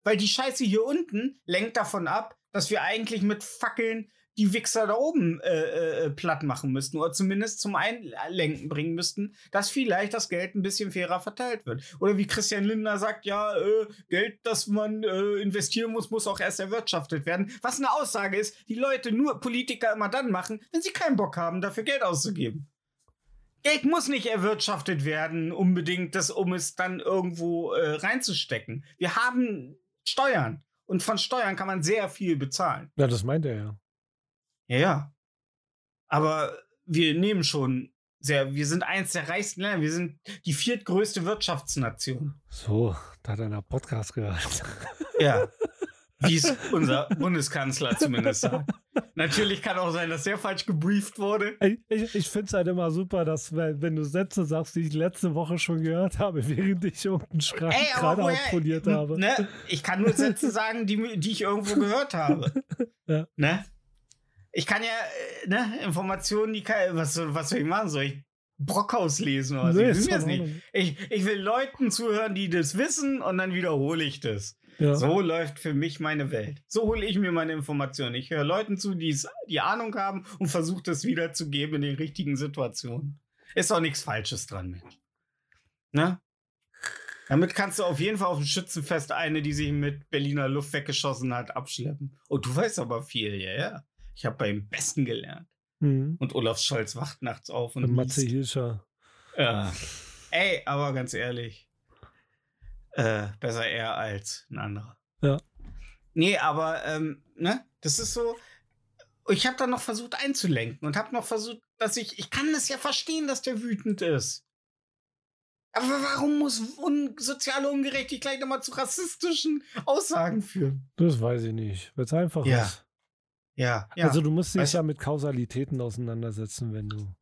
weil die Scheiße hier unten lenkt davon ab, dass wir eigentlich mit Fackeln die Wichser da oben äh, äh, platt machen müssten oder zumindest zum Einlenken bringen müssten, dass vielleicht das Geld ein bisschen fairer verteilt wird. Oder wie Christian Lindner sagt, ja, äh, Geld, das man äh, investieren muss, muss auch erst erwirtschaftet werden. Was eine Aussage ist, die Leute nur Politiker immer dann machen, wenn sie keinen Bock haben, dafür Geld auszugeben. Geld muss nicht erwirtschaftet werden, unbedingt, das, um es dann irgendwo äh, reinzustecken. Wir haben Steuern. Und von Steuern kann man sehr viel bezahlen. Ja, das meint er ja. Ja, ja. Aber wir nehmen schon sehr, wir sind eins der reichsten Länder. Wir sind die viertgrößte Wirtschaftsnation. So, da hat einer Podcast gehört. Ja. Wie es [LAUGHS] unser Bundeskanzler zumindest sagt. Natürlich kann auch sein, dass der falsch gebrieft wurde. Ich, ich finde es halt immer super, dass, wenn du Sätze sagst, die ich letzte Woche schon gehört habe, während ich irgendeinen Schrank Ey, gerade woher, abpoliert habe. Ne? Ich kann nur Sätze sagen, die, die ich irgendwo gehört habe. [LAUGHS] Ja. Ne? Ich kann ja, äh, ne, Informationen, die kann, was, soll- was soll ich machen? Soll ich Brockhaus lesen oder so? Nee, ich, will das nicht. Ich, ich will Leuten zuhören, die das wissen und dann wiederhole ich das. Ja. So läuft für mich meine Welt. So hole ich mir meine Informationen. Ich höre Leuten zu, die es- die Ahnung haben und versuche das wiederzugeben in den richtigen Situationen. Ist auch nichts Falsches dran, Mensch. Ne? Damit kannst du auf jeden Fall auf dem Schützenfest eine, die sich mit Berliner Luft weggeschossen hat, abschleppen. Oh, du weißt aber viel, ja, ja. Ich habe beim Besten gelernt. Mhm. Und Olaf Scholz wacht nachts auf und Und Matze. Hilscher. Ja. Ey, aber ganz ehrlich. Äh, besser er als ein anderer. Ja. Nee, aber, ähm, ne, das ist so. Ich habe dann noch versucht einzulenken und habe noch versucht, dass ich. Ich kann es ja verstehen, dass der wütend ist. Aber warum muss un soziale Ungerechtigkeit immer zu rassistischen Aussagen führen? Das weiß ich nicht. Weil es einfach Ja. ist. Ja, ja. Also du musst dich Weißt ja mit Kausalitäten auseinandersetzen, wenn du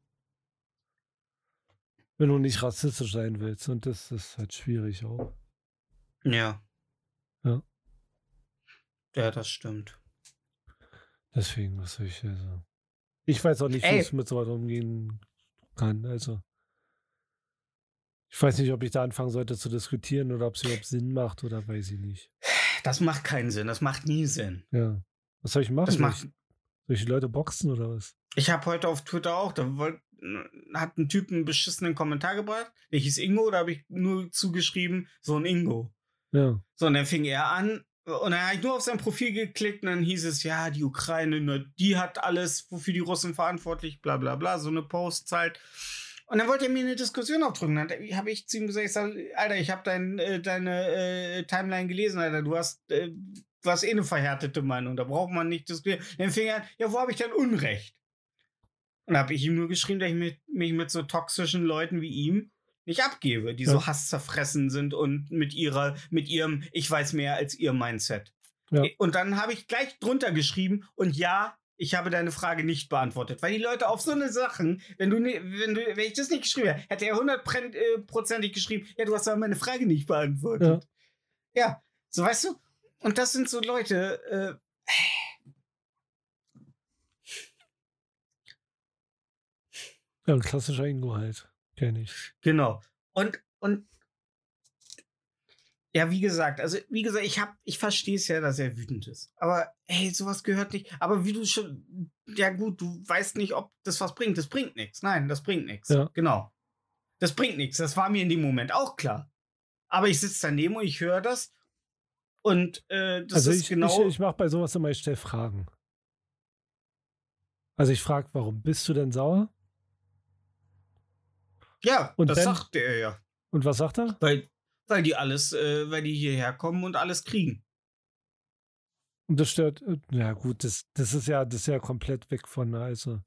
wenn du nicht rassistisch sein willst. Und das ist halt schwierig auch. ja. Ja. Ja, das stimmt. Deswegen, was soll ich also. Ich weiß auch nicht, wie Ey. es mit so was umgehen kann. Also. Ich weiß nicht, ob ich da anfangen sollte zu diskutieren oder ob es überhaupt Sinn macht oder weiß ich nicht. Das macht keinen Sinn. Das macht nie Sinn. Ja. Was soll ich machen? Das Soll macht. ich, soll ich die Leute boxen oder was? Ich habe heute auf Twitter auch, da wollt, hat ein Typ einen beschissenen Kommentar gebracht. Der hieß Ingo, da habe ich nur zugeschrieben, so ein Ingo. Ja. So, und dann fing er an und dann habe ich nur auf sein Profil geklickt und dann hieß es, ja, die Ukraine, ne, die hat alles, wofür die Russen verantwortlich, bla bla bla, so eine Postzeit. Und dann wollte er mir eine Diskussion aufdrücken. Dann habe ich zu ihm gesagt, ich sag, Alter, ich habe dein, äh, deine äh, Timeline gelesen, Alter, du hast, äh, du hast eh eine verhärtete Meinung, da braucht man nicht diskutieren. Dann fing er an, ja, wo habe ich denn Unrecht? Und habe ich ihm nur geschrieben, dass ich mit, mich mit so toxischen Leuten wie ihm nicht abgebe, die so Ja. hasszerfressen sind und mit ihrer, mit ihrem Ich weiß mehr als ihr Mindset. Ja. Und dann habe ich gleich drunter geschrieben und ja, ich habe deine Frage nicht beantwortet. Weil die Leute auf so eine Sachen, wenn du, ne- wenn du, wenn ich das nicht geschrieben hätte, hätte er hundertprozentig geschrieben, ja, du hast aber meine Frage nicht beantwortet. Ja. so weißt du? Und das sind so Leute, äh, Ja, ein klassischer Ingo halt. Kenn ich. Genau. Und, und ja, wie gesagt, also wie gesagt, ich hab, ich verstehe es ja, dass er wütend ist. Aber hey, sowas gehört nicht. Aber wie du schon, ja gut, du weißt nicht, ob das was bringt. Das bringt nichts. Nein, das bringt nichts. Ja. Genau. Das bringt nichts. Das war mir in dem Moment auch klar. Aber ich sitze daneben und ich höre das. Und äh, das also ist ich, genau. ich, ich mache bei sowas immer, ich stelle Fragen. Also ich frage, warum bist du denn sauer? ja, und das dann- sagte er ja. Und was sagt er? Weil, weil die alles, äh, weil die hierher kommen und alles kriegen. Und das stört, äh, ja gut, das, das ist ja, das ist ja komplett weg von, also.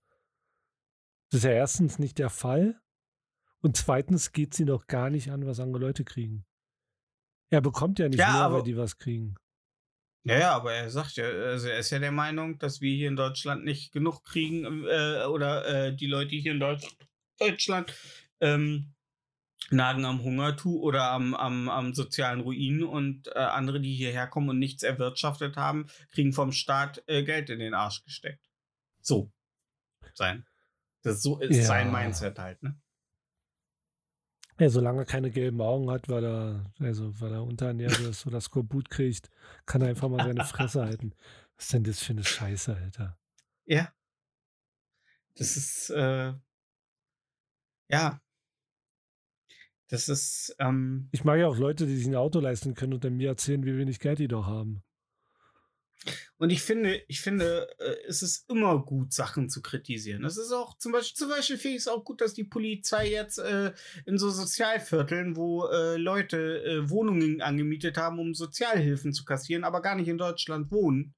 Das ist ja erstens nicht der Fall. Und zweitens geht sie doch gar nicht an, was andere Leute kriegen. Er bekommt ja nicht Ja, mehr, aber- weil die was kriegen. Ja, ja, aber er sagt ja, also er ist ja der Meinung, dass wir hier in Deutschland nicht genug kriegen äh, oder äh, die Leute hier in Deutsch Deutschland ähm, nagen am Hungertuch oder am, am, am sozialen Ruin und äh, andere, die hierher kommen und nichts erwirtschaftet haben, kriegen vom Staat äh, Geld in den Arsch gesteckt. So sein. Das so ist Ja. sein Mindset halt, ne? Ja, solange er keine gelben Augen hat, weil er, also weil er unterernährt ist oder Skorbut kriegt, kann er einfach mal seine Fresse halten. Was ist denn das für eine Scheiße, Alter? Ja. Das ist, äh, ja. Das ist, ähm, Ich mag ja auch Leute, die sich ein Auto leisten können und dann mir erzählen, wie wenig Geld die doch haben. Und ich finde, ich finde, äh, es ist immer gut, Sachen zu kritisieren. Es ist auch zum Beispiel, zum Beispiel finde ich es auch gut, dass die Polizei jetzt äh, in so Sozialvierteln, wo äh, Leute äh, Wohnungen angemietet haben, um Sozialhilfen zu kassieren, aber gar nicht in Deutschland wohnen,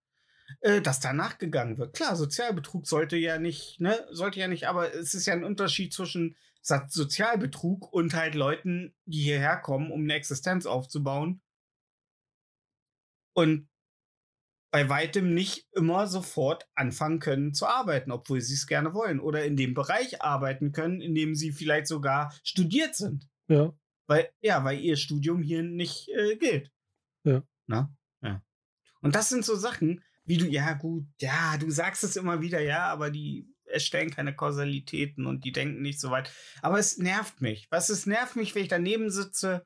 äh, dass da nachgegangen wird. Klar, Sozialbetrug sollte ja nicht, ne, sollte ja nicht, aber es ist ja ein Unterschied zwischen Sozialbetrug und halt Leuten, die hierher kommen, um eine Existenz aufzubauen. Und bei weitem nicht immer sofort anfangen können zu arbeiten, obwohl sie es gerne wollen. Oder in dem Bereich arbeiten können, in dem sie vielleicht sogar studiert sind. Ja, Weil, ja, weil ihr Studium hier nicht äh, gilt. Ja. Na? Ja. Und das sind so Sachen, wie du, ja, gut, ja, du sagst es immer wieder, ja, aber die erstellen keine Kausalitäten und die denken nicht so weit. Aber es nervt mich. Was es nervt mich, wenn ich daneben sitze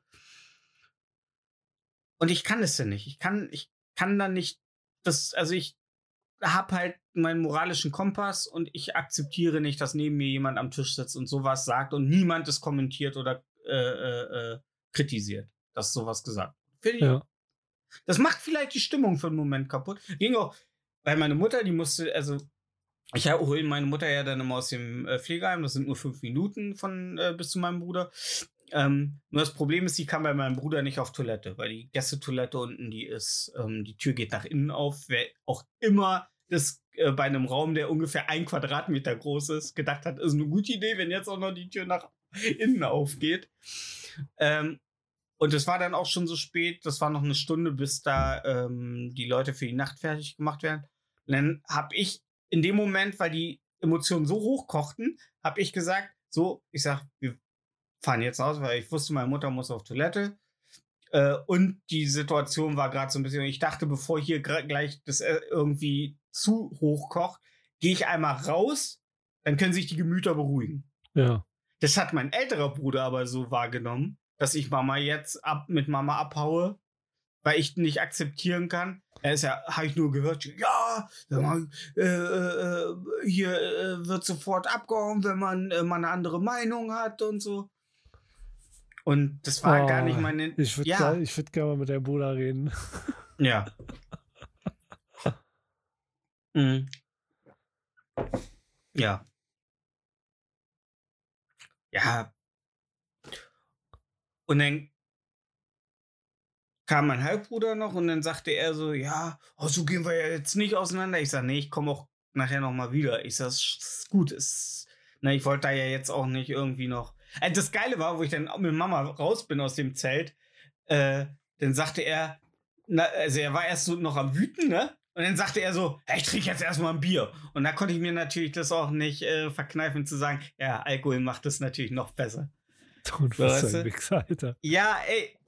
und ich kann es ja nicht. Ich kann, ich kann dann nicht, das, also ich habe halt meinen moralischen Kompass und ich akzeptiere nicht, dass neben mir jemand am Tisch sitzt und sowas sagt und niemand es kommentiert oder äh, äh, äh, kritisiert, dass sowas gesagt wird. Ja. Das macht vielleicht die Stimmung für einen Moment kaputt. Ging auch, weil meine Mutter, die musste, also ich hole meine Mutter ja dann immer aus dem äh, Pflegeheim, das sind nur fünf Minuten von äh, bis zu meinem Bruder. Ähm, nur das Problem ist, sie kann bei meinem Bruder nicht auf Toilette, weil die Gästetoilette unten, die ist, ähm, die Tür geht nach innen auf. Wer auch immer das äh, bei einem Raum, der ungefähr ein Quadratmeter groß ist, gedacht hat, ist eine gute Idee, wenn jetzt auch noch die Tür nach [LAUGHS] innen aufgeht. Ähm, und es war dann auch schon so spät, das war noch eine Stunde, bis da ähm, die Leute für die Nacht fertig gemacht werden. Und dann habe ich in dem Moment, weil die Emotionen so hoch kochten, habe ich gesagt, so, ich sag, wir fahren jetzt aus, weil ich wusste, meine Mutter muss auf Toilette. Äh, und die Situation war gerade so ein bisschen, ich dachte, bevor hier gleich das äh, irgendwie zu hoch kocht, gehe ich einmal raus, dann können sich die Gemüter beruhigen. Ja. Das hat mein älterer Bruder aber so wahrgenommen, dass ich Mama jetzt ab, mit Mama abhaue, weil ich nicht akzeptieren kann. Er ist ja, habe ich nur gehört, ja, mal, äh, äh, hier äh, wird sofort abgehauen, wenn man mal eine andere Meinung hat und so. Und das war gar nicht Oh, meine. Ich würde ja, ich würd gerne mal mit deinem Bruder reden. ja. [LAUGHS] mhm. Ja. Ja. Und dann kam mein Halbbruder noch und dann sagte er so, ja, oh, so gehen wir ja jetzt nicht auseinander. Ich sage, nee, ich komme auch nachher noch mal wieder. Ich sage, ist gut, ist, na, ich wollte da ja jetzt auch nicht irgendwie noch. Äh, das Geile war, wo ich dann mit Mama raus bin aus dem Zelt, äh, dann sagte er, na, also er war erst so noch am Wüten, ne? Und dann sagte er so, "Ja, ich trinke jetzt erstmal ein Bier. Und da konnte ich mir natürlich das auch nicht äh, verkneifen zu sagen, ja, Alkohol macht es natürlich noch besser. Und Weißt was du? für ein Wichser, Alter. Ja, ey.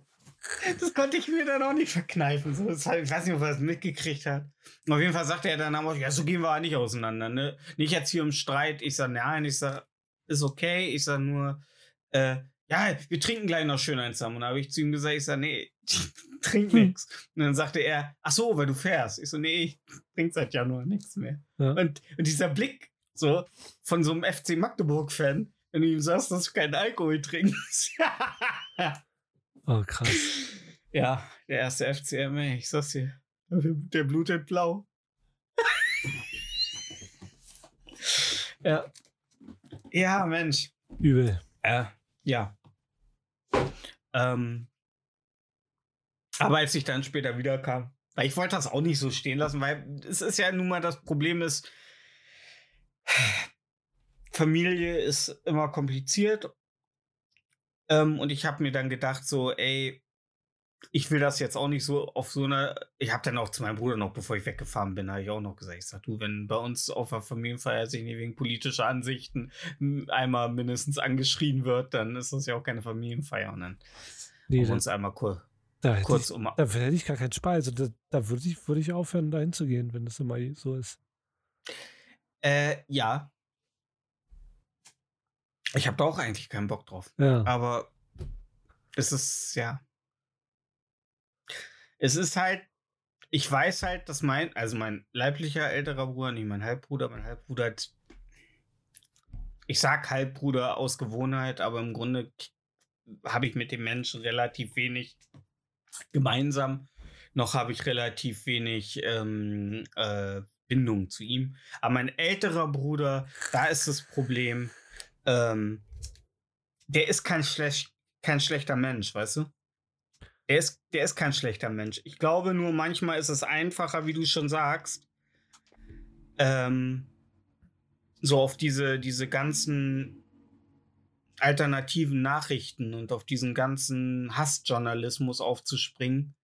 Das konnte ich mir dann auch nicht verkneifen. So, das, hat- ich weiß nicht, ob er das mitgekriegt hat. Auf jeden Fall sagte er dann auch, ja, so gehen wir nicht auseinander. Ne? Nicht jetzt hier im Streit. Ich sag, nein, ich sag, ist okay. Ich sag nur, äh, ja, wir trinken gleich noch schön eins zusammen. Und da habe ich zu ihm gesagt, ich sag, nee, ich [LAUGHS] trink Hm. nichts. Und dann sagte er, ach so, weil du fährst. Ich so, nee, ich trink seit Januar nichts mehr. Ja. Und, und dieser Blick so von so einem FC Magdeburg-Fan, wenn du ihm sagst, dass du keinen Alkohol trinkst. [LAUGHS] Oh, krass. Ja, der erste FCM, ich sag's dir. Der blutet blau. [LAUGHS] ja. Ja, Mensch. Übel. Äh, ja. Ähm, aber als ich dann später wiederkam, weil ich wollte das auch nicht so stehen lassen, weil es ist ja nun mal das Problem ist, Familie ist immer kompliziert. Ähm, und ich habe mir dann gedacht, so, ey, ich will das jetzt auch nicht so auf so einer. Ich habe dann auch zu meinem Bruder noch, bevor ich weggefahren bin, habe ich auch noch gesagt, ich sag, du, wenn bei uns auf der Familienfeier sich nicht wegen politischer Ansichten einmal mindestens angeschrien wird, dann ist das ja auch keine Familienfeier. Und dann Nee, haben wir uns einmal kur da, hätte kurz ich, um. da hätte ich gar keinen Spaß. Also da, da würde ich, würde ich aufhören, da hinzugehen, wenn das immer so ist. Äh, ja. Ich habe da auch eigentlich keinen Bock drauf. Ja. Aber es ist, ja. Es ist halt, ich weiß halt, dass mein, also mein leiblicher älterer Bruder, nicht mein Halbbruder, mein Halbbruder hat, ich sag Halbbruder aus Gewohnheit, aber im Grunde habe ich mit dem Menschen relativ wenig gemeinsam. Noch habe ich relativ wenig ähm, äh, Bindung zu ihm. Aber mein älterer Bruder, da ist das Problem, ähm, der ist kein, schlech kein schlechter Mensch, weißt du? Der ist, der ist kein schlechter Mensch. Ich glaube nur, manchmal ist es einfacher, wie du schon sagst, ähm, so auf diese, diese ganzen alternativen Nachrichten und auf diesen ganzen Hassjournalismus aufzuspringen,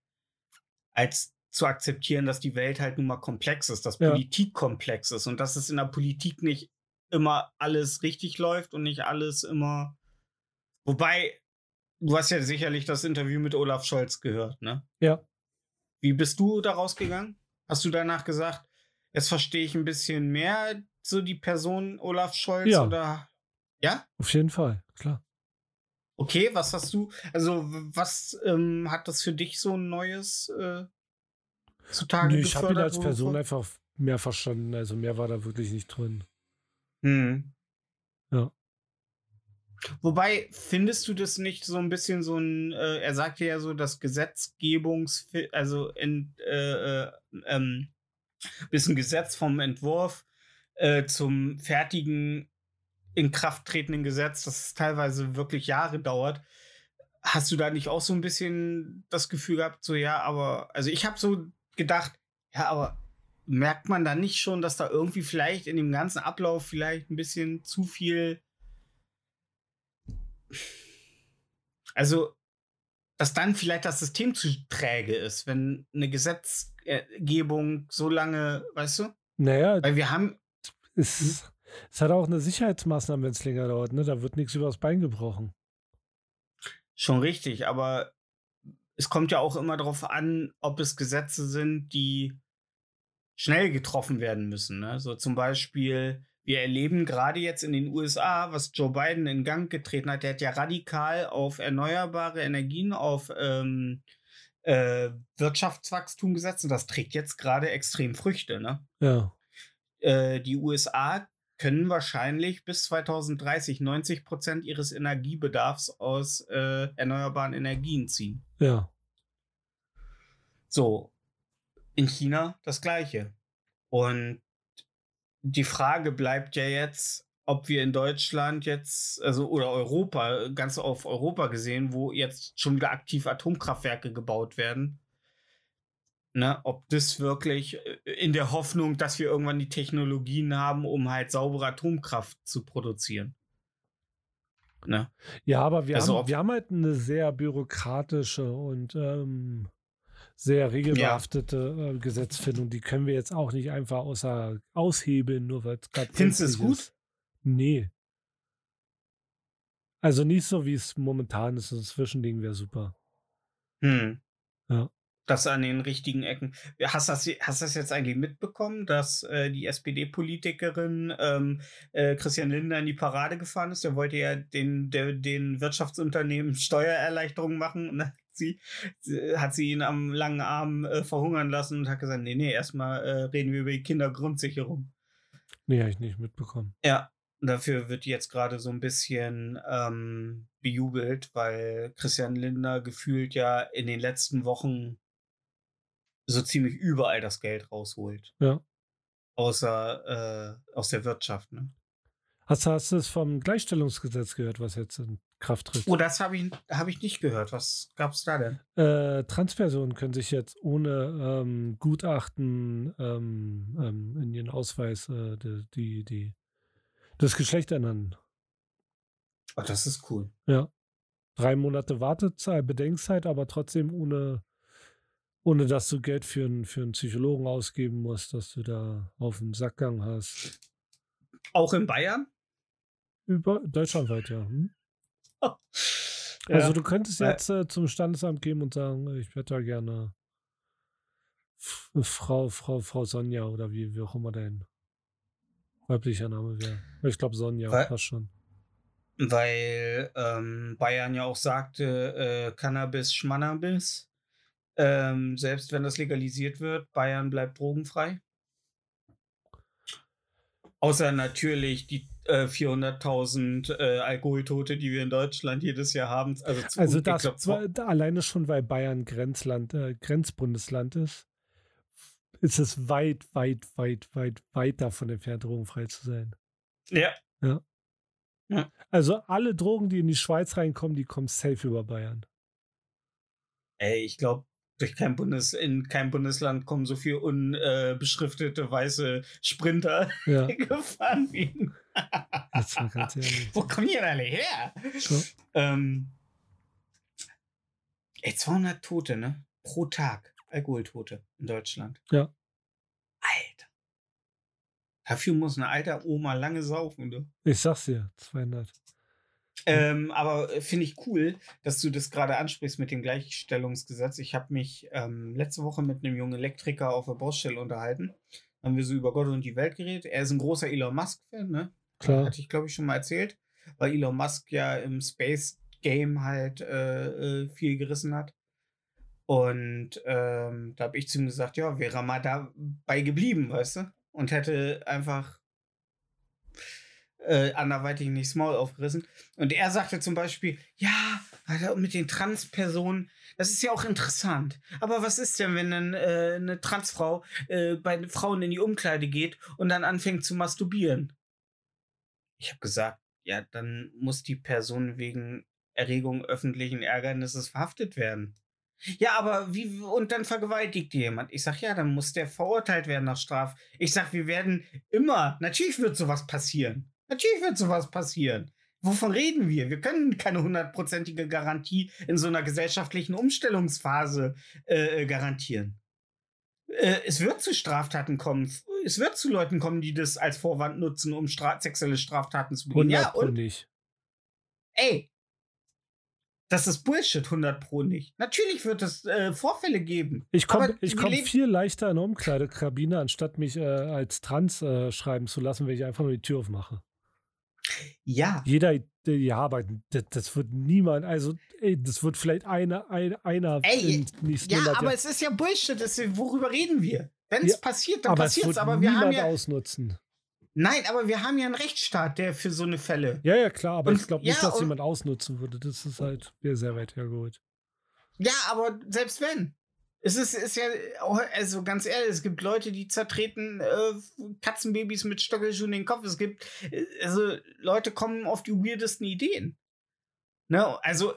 als zu akzeptieren, dass die Welt halt nun mal komplex ist, dass Ja. Politik komplex ist und dass es in der Politik nicht immer alles richtig läuft und nicht alles immer. Wobei, du hast ja sicherlich das Interview mit Olaf Scholz gehört, ne? Ja. Wie bist du daraus gegangen? Hast du danach gesagt, jetzt verstehe ich ein bisschen mehr so die Person Olaf Scholz Ja. oder ja? Auf jeden Fall, klar. Okay, was hast du, also was ähm, hat das für dich so ein Neues äh, zutage Nee, ich habe ihn als Person einfach mehr verstanden. Also mehr war da wirklich nicht drin. Hm. Ja. Wobei, findest du das nicht so ein bisschen so ein, äh, er sagte ja so, das Gesetzgebungs, also in, äh, äh, ähm, bis ein Gesetz vom Entwurf äh, zum fertigen, in Kraft tretenden Gesetz, das teilweise wirklich Jahre dauert. Hast du da nicht auch so ein bisschen das Gefühl gehabt, so ja, aber, also ich habe so gedacht, ja, aber merkt man da nicht schon, dass da irgendwie vielleicht in dem ganzen Ablauf vielleicht ein bisschen zu viel also, dass dann vielleicht das System zu träge ist, wenn eine Gesetzgebung so lange, weißt du? Naja, Weil wir haben, es, es hat auch eine Sicherheitsmaßnahme, wenn es länger dauert. Ne? Da wird nichts übers Bein gebrochen. schon richtig, aber es kommt ja auch immer darauf an, ob es Gesetze sind, die schnell getroffen werden müssen. Ne? So zum Beispiel, wir erleben gerade jetzt in den USA, was Joe Biden in Gang getreten hat, der hat ja radikal auf erneuerbare Energien, auf ähm, äh, Wirtschaftswachstum gesetzt und das trägt jetzt gerade extrem Früchte. Ne? Ja. äh, die USA können wahrscheinlich bis 2030 90 Prozent ihres Energiebedarfs aus äh, erneuerbaren Energien ziehen. Ja. So, in China das gleiche. Und die Frage bleibt ja jetzt, ob wir in Deutschland jetzt, also oder Europa, ganz auf Europa gesehen, wo jetzt schon aktiv Atomkraftwerke gebaut werden, ne, ob das wirklich äh, in der Hoffnung, dass wir irgendwann die Technologien haben, um halt saubere Atomkraft zu produzieren. Ne? Ja, aber wir, Also haben, wir haben halt eine sehr bürokratische und ähm, sehr regelbehaftete äh, Gesetzfindung. Die können wir jetzt auch nicht einfach außer aushebeln, nur weil es gerade. Findest du es gut? ist. Nee. Also nicht so, wie es momentan ist. Ein Zwischending wäre super. Hm. Ja. Das an den richtigen Ecken. Hast das, hast das jetzt eigentlich mitbekommen, dass äh, die SPD-Politikerin ähm, äh, Christian Lindner in die Parade gefahren ist? Der wollte ja den, der, den Wirtschaftsunternehmen [LAUGHS] Steuererleichterungen machen und dann hat sie, hat sie ihn am langen Arm äh, verhungern lassen und hat gesagt, nee, nee, erstmal äh, reden wir über die Kindergrundsicherung. Nee, habe ich nicht mitbekommen. Ja, dafür wird jetzt gerade so ein bisschen ähm, bejubelt, weil Christian Lindner gefühlt ja in den letzten Wochen so ziemlich überall das Geld rausholt. Ja. Außer äh, aus der Wirtschaft. Ne? Hast, du- hast du es vom Gleichstellungsgesetz gehört, was jetzt in Kraft tritt? Oh, das habe ich, hab ich nicht gehört. Was gab's da denn? Äh, Transpersonen können sich jetzt ohne ähm, Gutachten ähm, ähm, in ihren Ausweis äh, die, die, die, das Geschlecht ändern. Oh, das ist cool. Ja. drei Monate Wartezeit, Bedenkzeit, aber trotzdem ohne, ohne dass du Geld für einen, für einen Psychologen ausgeben musst, dass du da auf den Sackgang hast. Auch in Bayern? Über deutschlandweit, ja. Hm? Ja. Also du könntest jetzt äh, zum Standesamt gehen und sagen, ich hätte da gerne Frau, Frau, Frau Sonja oder wie, wie auch immer dein weiblicher Name wäre. Ich glaube Sonja Weil- passt schon. Weil ähm, Bayern ja auch sagte, äh, Cannabis, Schmannabis. Ähm, selbst wenn das legalisiert wird, Bayern bleibt drogenfrei. Außer natürlich die äh, 400.000 äh, Alkoholtote, die wir in Deutschland jedes Jahr haben. Also, Also das zwar- alleine schon, weil Bayern Grenzland, äh, Grenzbundesland ist, ist es weit, weit, weit, weit, weit davon entfernt, drogenfrei zu sein. Ja, Also alle Drogen, die in die Schweiz reinkommen, die kommen safe über Bayern. ey, ich glaube, durch kein Bundes, in kein Bundesland kommen so viele unbeschriftete weiße Sprinter Ja, [LAUGHS] gefahren wie. Jetzt mal ganz ehrlich. Wo kommen die denn alle her? So. Ähm, ey, 200 Tote, ne? Pro Tag. Alkoholtote in Deutschland. Ja. Alter. Dafür muss eine alte Oma lange saufen, du. Ich sag's dir, 200. Ähm, aber äh, finde ich cool, dass du das gerade ansprichst mit dem Gleichstellungsgesetz. Ich habe mich ähm, letzte Woche mit einem jungen Elektriker auf der Baustelle unterhalten. Haben wir so über Gott und die Welt geredet. Er ist ein großer Elon Musk-Fan, ne? Klar. Hatte ich, glaube ich, schon mal erzählt, weil Elon Musk ja im Space Game halt äh, äh, viel gerissen hat. Und ähm, da habe ich zu ihm gesagt, ja, wäre mal dabei geblieben, weißt du? Und hätte einfach äh, anderweitig nicht das Maul aufgerissen. Und er sagte zum Beispiel, ja, Alter, mit den Transpersonen, das ist ja auch interessant. Aber was ist denn, wenn dann äh, eine Transfrau äh, bei Frauen in die Umkleide geht und dann anfängt zu masturbieren? Ich habe gesagt, ja, dann muss die Person wegen Erregung öffentlichen Ärgernisses verhaftet werden. Ja, aber wie, und dann vergewaltigt jemand. Ich sag, ja, dann muss der verurteilt werden nach Straf. Ich sag, wir werden immer, natürlich wird sowas passieren. Natürlich wird sowas passieren. Wovon reden wir? Wir können keine hundertprozentige Garantie in so einer gesellschaftlichen Umstellungsphase äh, garantieren. Äh, es wird zu Straftaten kommen. Es wird zu Leuten kommen, die das als Vorwand nutzen, um stra sexuelle Straftaten zu begehen. 100 Ja, und nicht. ey, das ist Bullshit, 100 Pro nicht. Natürlich wird es äh, Vorfälle geben. Ich komme komm viel leichter in eine Umkleidekabine, anstatt mich äh, als Trans äh, schreiben zu lassen, wenn ich einfach nur die Tür aufmache. Ja, Jeder, der- ja, aber das, das wird niemand, also ey, das wird vielleicht einer, ein, einer Ey, ja, 100 aber Jahren. es ist ja Bullshit. Das worüber reden wir? Wenn es Ja, passiert, dann passiert es. Aber wir haben ja. ausnutzen. Nein, aber wir haben ja einen Rechtsstaat, der für so eine Fälle. Ja, ja, klar, aber Und- ich glaube ja, nicht, dass und- jemand ausnutzen würde. Das ist halt sehr, sehr weit hergeholt. Ja, aber selbst wenn. Es ist, ist ja, auch- also ganz ehrlich, es gibt Leute, die zertreten äh, Katzenbabys mit Stöckelschuhen in den Kopf. Es gibt, äh, also Leute kommen auf die weirdesten Ideen. Ne? Also,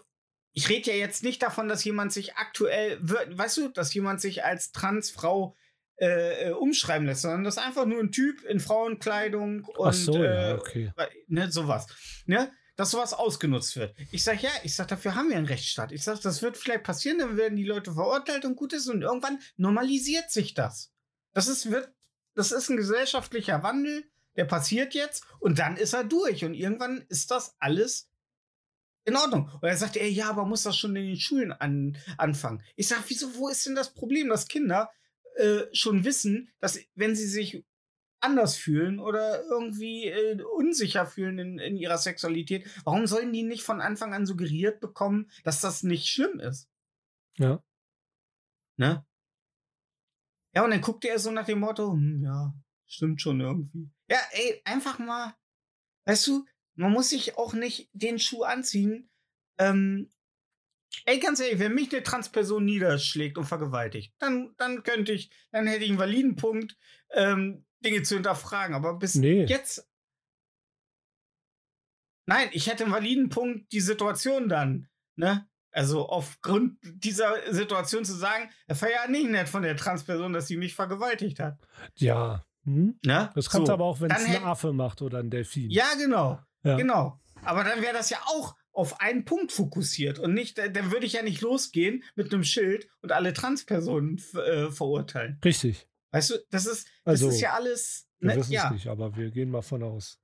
ich rede ja jetzt nicht davon, dass jemand sich aktuell, weißt du, dass jemand sich als Transfrau äh, äh, umschreiben lässt, sondern das ist einfach nur ein Typ in Frauenkleidung und Ach so, äh, ja, okay. ne, sowas. Ne? Dass sowas ausgenutzt wird. Ich sag ja, ich sag, dafür haben wir einen Rechtsstaat. Ich sag, das wird vielleicht passieren, dann werden die Leute verurteilt und gut ist und irgendwann normalisiert sich das. Das ist, wird, das ist ein gesellschaftlicher Wandel, der passiert jetzt und dann ist er durch und irgendwann ist das alles in Ordnung. Und er sagt, ey, ja, aber muss das schon in den Schulen an, anfangen? Ich sag, wieso, wo ist denn das Problem, dass Kinder äh, schon wissen, dass wenn sie sich anders fühlen oder irgendwie äh, unsicher fühlen in, in ihrer Sexualität, warum sollen die nicht von Anfang an suggeriert bekommen, dass das nicht schlimm ist? Ja. Ne? Ja, und dann guckt er so nach dem Motto, hm, ja, stimmt schon irgendwie. Ja, ey, einfach mal, weißt du, man muss sich auch nicht den Schuh anziehen. Ähm, ey, ganz ehrlich, wenn mich eine Transperson niederschlägt und vergewaltigt, dann, dann könnte ich, dann hätte ich einen validen Punkt, ähm, Dinge zu hinterfragen. Aber bis Nee. jetzt. Nein, ich hätte einen validen Punkt, die Situation dann, ne? Also aufgrund dieser Situation zu sagen, er ja nicht nett von der Transperson, dass sie mich vergewaltigt hat. Ja. Hm? Ne? Das kommt So, aber auch, wenn es ein Affe macht oder ein Delfin. Ja, genau. Ja. Genau. Aber dann wäre das ja auch auf einen Punkt fokussiert und nicht, äh, dann würde ich ja nicht losgehen mit einem Schild und alle Transpersonen äh, verurteilen. Richtig. Weißt du, das ist, Also, das ist ja alles. Wir Ne, wissen ja. es nicht, aber wir gehen mal von aus.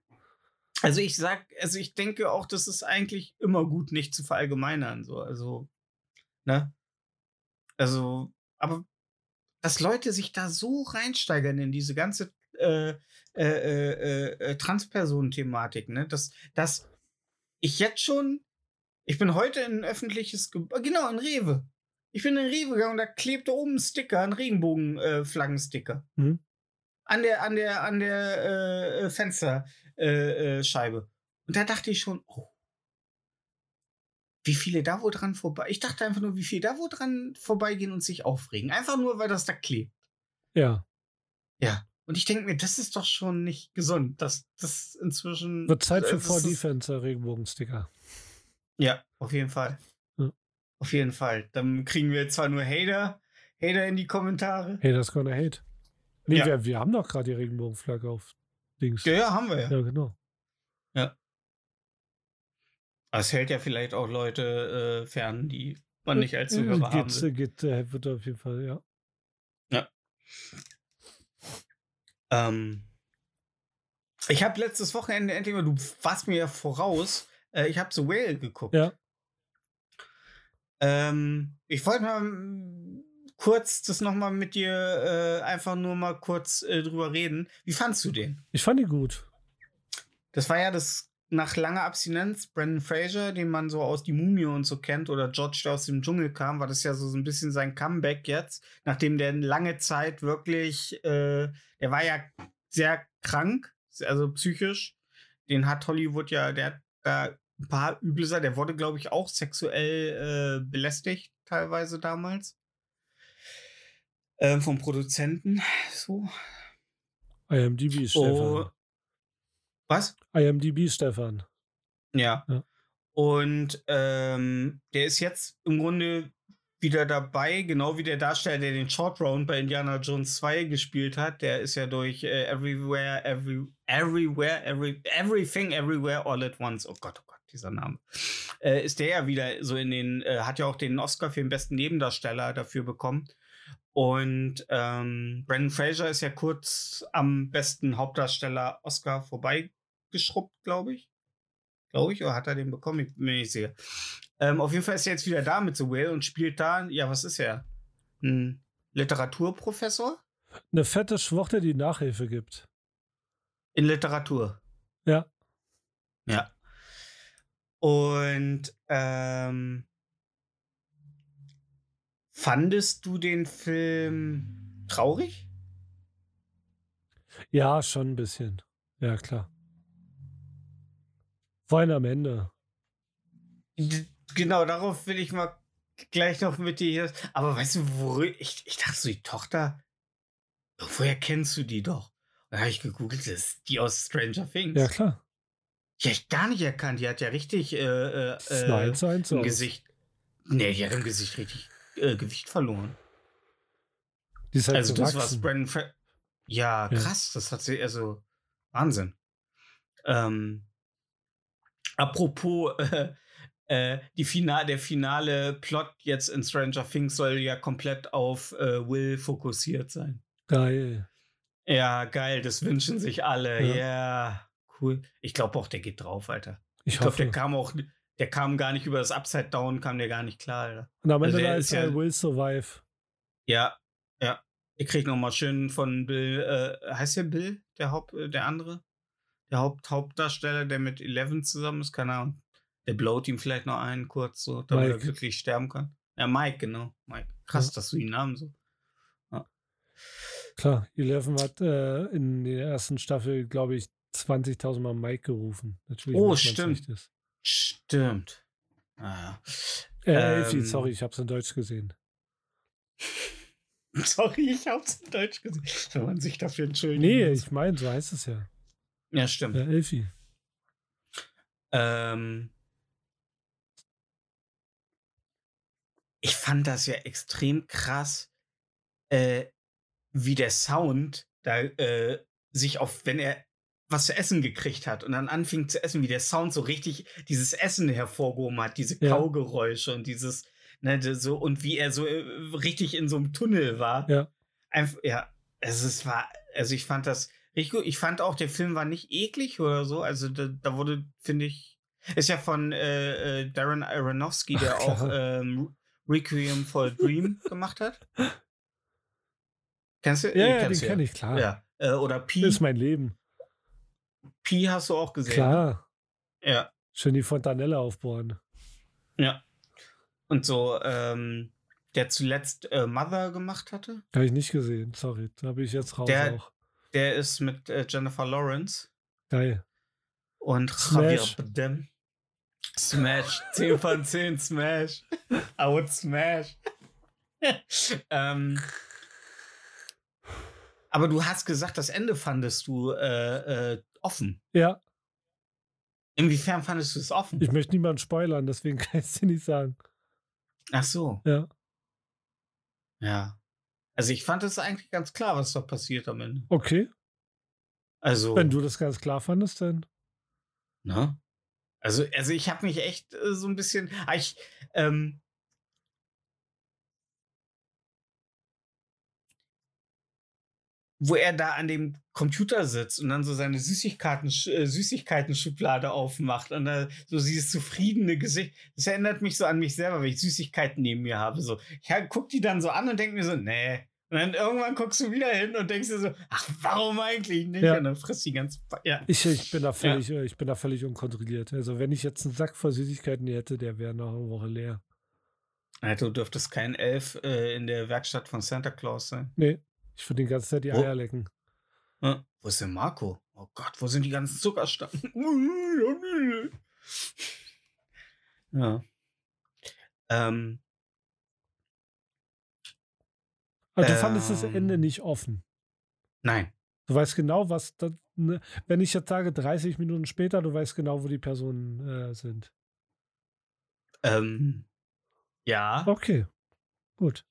Also ich sag, also ich denke auch, das ist eigentlich immer gut, nicht zu verallgemeinern. So, also, ne? Also, aber dass Leute sich da so reinsteigern in diese ganze äh, äh, äh, äh, Transpersonen-Thematik, ne? Dass, dass ich jetzt schon, ich bin heute in ein öffentliches, Ge genau, in Rewe. Ich bin in Rewe gegangen und da klebte oben ein Sticker, ein Regenbogen-Flaggensticker. Mhm. An der, an der, an der äh, Fensterscheibe. Äh, äh, Scheibe. und da dachte ich schon, oh, wie viele da wohl dran vorbei. Ich dachte einfach nur, wie viele da wohl dran vorbeigehen und sich aufregen. Einfach nur, weil das da klebt. Ja. Ja. Und ich denke mir, das ist doch schon nicht gesund, dass das inzwischen. Wird Zeit für äh, das For ist- Defense, der Regenbogensticker. Ja, auf jeden Fall. Ja. Auf jeden Fall. Dann kriegen wir zwar nur Hater, Hater in die Kommentare. Das gonna hate. Nee, Ja. wir, wir haben doch gerade die Regenbogenflagge auf Dings. Ja, ja, haben wir ja. Ja, genau. Aber Es hält ja vielleicht auch Leute äh, fern, die man nicht als Äh, Zuhörer haben geht, will. geht, äh, wird auf jeden Fall, ja. Ähm, ich habe letztes Wochenende endlich mal, du warst mir ja voraus, äh, ich habe The Whale geguckt. Ja. Ähm, ich wollte mal mm, kurz das nochmal mit dir äh, einfach nur mal kurz äh, drüber reden. Wie fandst du den? Ich fand die gut. Das war ja das nach langer Abstinenz, Brandon Fraser, den man so aus Die Mumie und so kennt, oder George, der aus dem Dschungel kam, war das ja so, so ein bisschen sein Comeback jetzt, nachdem der lange Zeit wirklich, äh, der war ja sehr krank, also psychisch. Den hat Hollywood ja, der hat da ein paar üble Sachen, der wurde, glaube ich, auch sexuell äh, belästigt, teilweise damals. Ähm, vom Produzenten. So. IMDb, Oh, Stefan. was? IMDb, Stefan. Ja. Ja. Und ähm, der ist jetzt im Grunde wieder dabei, genau wie der Darsteller, der den Short Round bei Indiana Jones 2 gespielt hat. Der ist ja durch äh, Everywhere, Every, Everywhere, Every, Everything, Everywhere, All at Once. Oh Gott, oh Gott, dieser Name. Äh, ist der ja wieder so in den, äh, hat ja auch den Oscar für den besten Nebendarsteller dafür bekommen. Und ähm, Brandon Fraser ist ja kurz am besten Hauptdarsteller Oscar vorbeigeschrubbt, glaube ich. Glaube ich, oder hat er den bekommen? Ich bin mir nicht sicher. Ähm, auf jeden Fall ist er jetzt wieder da mit The Whale und spielt da, ja, was ist er? Ein Literaturprofessor Eine fette Schwuchte, die Nachhilfe gibt. in Literatur. Ja. Ja. Und ähm, fandest du den Film traurig? Ja, schon ein bisschen. Ja, klar. Vor allem am Ende. Genau, darauf will ich mal gleich noch mit dir. Aber weißt du, wo ich, ich dachte so, die Tochter, woher kennst du die doch? Da habe ich gegoogelt, das ist die aus Stranger Things. Ja, klar. Hab ich gar nicht erkannt. Die hat ja richtig äh, äh, Das äh, eine 1 zu 1 im. Gesicht. Nee, die hat im Gesicht richtig äh, Gewicht verloren. Die ist halt also das, was gewachsen. Brandon Fra ja, Ja. krass, das hat sie, also Wahnsinn. Ähm, apropos, [LAUGHS] äh, äh, die Final, der finale Plot jetzt in Stranger Things soll ja komplett auf äh, Will fokussiert sein. Geil. Ja, geil, das wünschen sich alle. Ja, Ja. Cool. Ich glaube auch, der geht drauf, Alter. Ich, Ich glaube, der kam auch, der kam gar nicht über das Upside Down, kam der gar nicht klar, Alter. Und am also Ende der da ist ja- I Will Survive. Ja, ja. Ich krieg noch mal schön von Bill, äh, heißt der Bill, der Haupt, äh, der andere? Der Haupt, Hauptdarsteller, der mit Eleven zusammen ist, keine Ahnung. Der blowt ihm vielleicht noch einen kurz, so, damit er Mike. glücklich sterben kann. Ja, Mike, genau. Mike. Krass, Ja. dass du ihn Namen so. Klar, Eleven hat äh, in der ersten Staffel, glaube ich, 20.000 Mal Mike gerufen. Natürlich Oh, stimmt. Stimmt. Ah, Äh, Ähm, Elfie, sorry, ich habe es in Deutsch gesehen. [LAUGHS] Sorry, ich hab's in Deutsch gesehen. Wenn man sich dafür entschuldigt. Nee, ich meine, so heißt es ja. Ja, stimmt. Ja, Elfie. Ähm, ich fand das ja extrem krass, äh, wie der Sound da äh, sich auf, wenn er was zu essen gekriegt hat und dann anfing zu essen, wie der Sound so richtig dieses Essen hervorgehoben hat, diese Ja. Kaugeräusche und dieses, ne, so, und wie er so äh, richtig in so einem Tunnel war. Ja. Einfach, ja, also es war, also ich fand das richtig gut. Ich fand auch, der Film war nicht eklig oder so. Also da, da wurde, finde ich, ist ja von äh, äh, Darren Aronofsky, der Ach, auch ähm, Requiem for a Dream [LAUGHS] gemacht hat. Kennst du? Ja, ja, den du kenne ich, klar. Ja. Äh, oder Pi. Das ist mein Leben. Pi hast du auch gesehen. Klar. Ne? Ja. Schön die Fontanelle aufbohren. Ja. Und so, ähm, der zuletzt äh, Mother gemacht hatte, Habe ich nicht gesehen. Sorry. Da habe ich jetzt raus Der- auch. der ist mit äh, Jennifer Lawrence Geil. und Smash. Javier Bardem. Smash. [LAUGHS] 10 von 10 Smash. I would smash. [LAUGHS] ähm, aber du hast gesagt, das Ende fandest du äh, äh, offen. Ja, Inwiefern fandest du es offen? ich möchte niemanden spoilern, deswegen [LAUGHS] kann ich es dir nicht sagen. Ach so. Ja. Ja. Also ich fand es eigentlich ganz klar, was da passiert am Ende. Okay. Also. Wenn du das ganz klar fandest, dann. Ne? Also, also ich habe mich echt äh, so ein bisschen. ah, Ich, ähm, wo er da an dem Computer sitzt und dann so seine Süßigkeiten, äh, Süßigkeiten-Schublade aufmacht und da so dieses zufriedene Gesicht. Das erinnert mich so an mich selber, wenn ich Süßigkeiten neben mir habe. So, ich guck die dann so an und denke mir so, nee. Und dann irgendwann guckst du wieder hin und denkst dir so, ach, warum eigentlich nicht? Ja. Und dann frisst die ganz. Ja. Ich, ich, bin da völlig, äh, ich bin da völlig unkontrolliert. Also, wenn ich jetzt einen Sack voll Süßigkeiten hätte, der wäre nach einer Woche leer. Alter, du dürftest kein Elf äh, in der Werkstatt von Santa Claus sein. Nee, ich würde die ganze Zeit die Wo- Eier lecken. Ja. Wo ist denn Marco? Oh Gott, wo sind die ganzen Zuckerstangen? [LAUGHS] ja. Ähm, Aber du fandest das Ähm. Ende nicht offen. nein. Du weißt genau, was. Da, ne, wenn ich jetzt sage, 30 Minuten später, du weißt genau, wo die Personen äh, sind. Ähm, ja. Okay. Gut.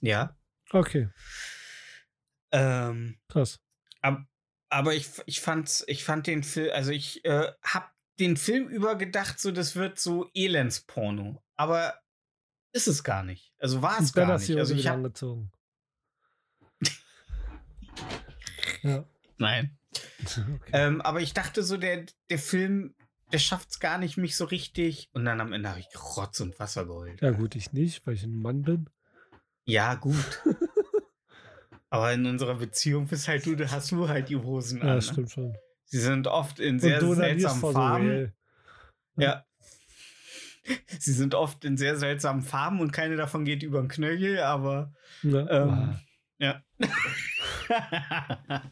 Ja. Okay. Ähm, Krass. ab, aber ich, ich, fand's, ich fand den Film, also ich äh, hab den Film über gedacht, so das wird so Elendsporno. Aber ist es gar nicht. Also war es gar nicht. Also ich hab, angezogen. [LAUGHS] ja. nein. [LAUGHS] Okay. Ähm, aber ich dachte so, der, der Film, der schafft es gar nicht, mich so richtig. Und dann am Ende habe ich Rotz und Wasser geheult. Ja, gut, ich nicht, weil ich ein Mann bin. Ja, gut. [LAUGHS] aber in unserer Beziehung bist halt du, da hast du halt die Hosen Ja, an. das ne? stimmt schon. Sie sind oft in sehr seltsamen Farben. Real. Ja. Sie sind oft in sehr seltsamen Farben und keine davon geht über den Knöchel, aber Ne? ähm, ja. [LAUGHS]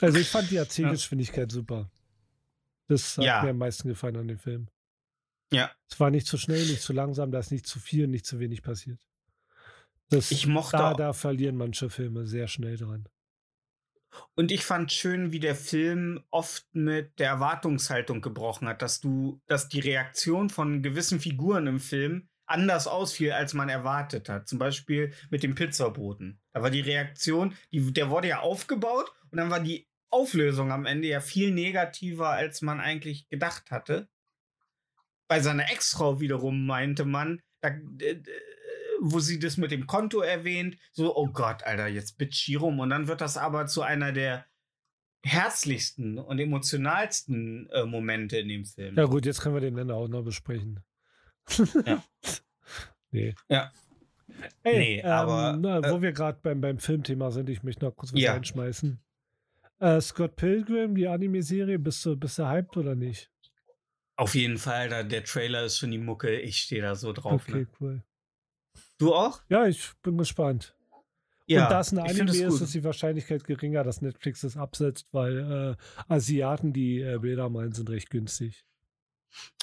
Also ich fand die Erzählgeschwindigkeit super. Das hat Ja. mir am meisten gefallen an dem Film. Ja. Es war nicht zu schnell, nicht zu langsam, da ist nicht zu viel, nicht zu wenig passiert. Das, Ich mochte da, da verlieren manche Filme sehr schnell dran. Und ich fand schön, wie der Film oft mit der Erwartungshaltung gebrochen hat, dass du, dass die Reaktion von gewissen Figuren im Film anders ausfiel, als man erwartet hat. Zum Beispiel mit dem Pizzaboten. Da war die Reaktion, die, der wurde ja aufgebaut und dann war die Auflösung am Ende ja viel negativer, als man eigentlich gedacht hatte. Bei seiner Ex-Frau wiederum meinte man, da, wo sie das mit dem Konto erwähnt, so, oh Gott, Alter, jetzt bitch rum. Und dann wird das aber zu einer der herzlichsten und emotionalsten äh, Momente in dem Film. Ja gut, jetzt können wir den Ende auch noch besprechen. Ja. [LAUGHS] Nee. Ja. Ey, Nee, ähm, aber, Na, äh, wo wir gerade beim, beim Filmthema sind, ich möchte noch kurz was Ja. einschmeißen. Äh, Scott Pilgrim, die Anime-Serie, bist du, bist du hyped oder nicht? Auf jeden Fall, da, der Trailer ist schon die Mucke. Ich stehe da so drauf. okay, Ne? cool. Du auch? Ja, ich bin gespannt. Ja. Und da es ein Anime ist, gut. ist die Wahrscheinlichkeit geringer, dass Netflix es absetzt, weil äh, Asiaten, die äh, Bilder meinen, sind recht günstig.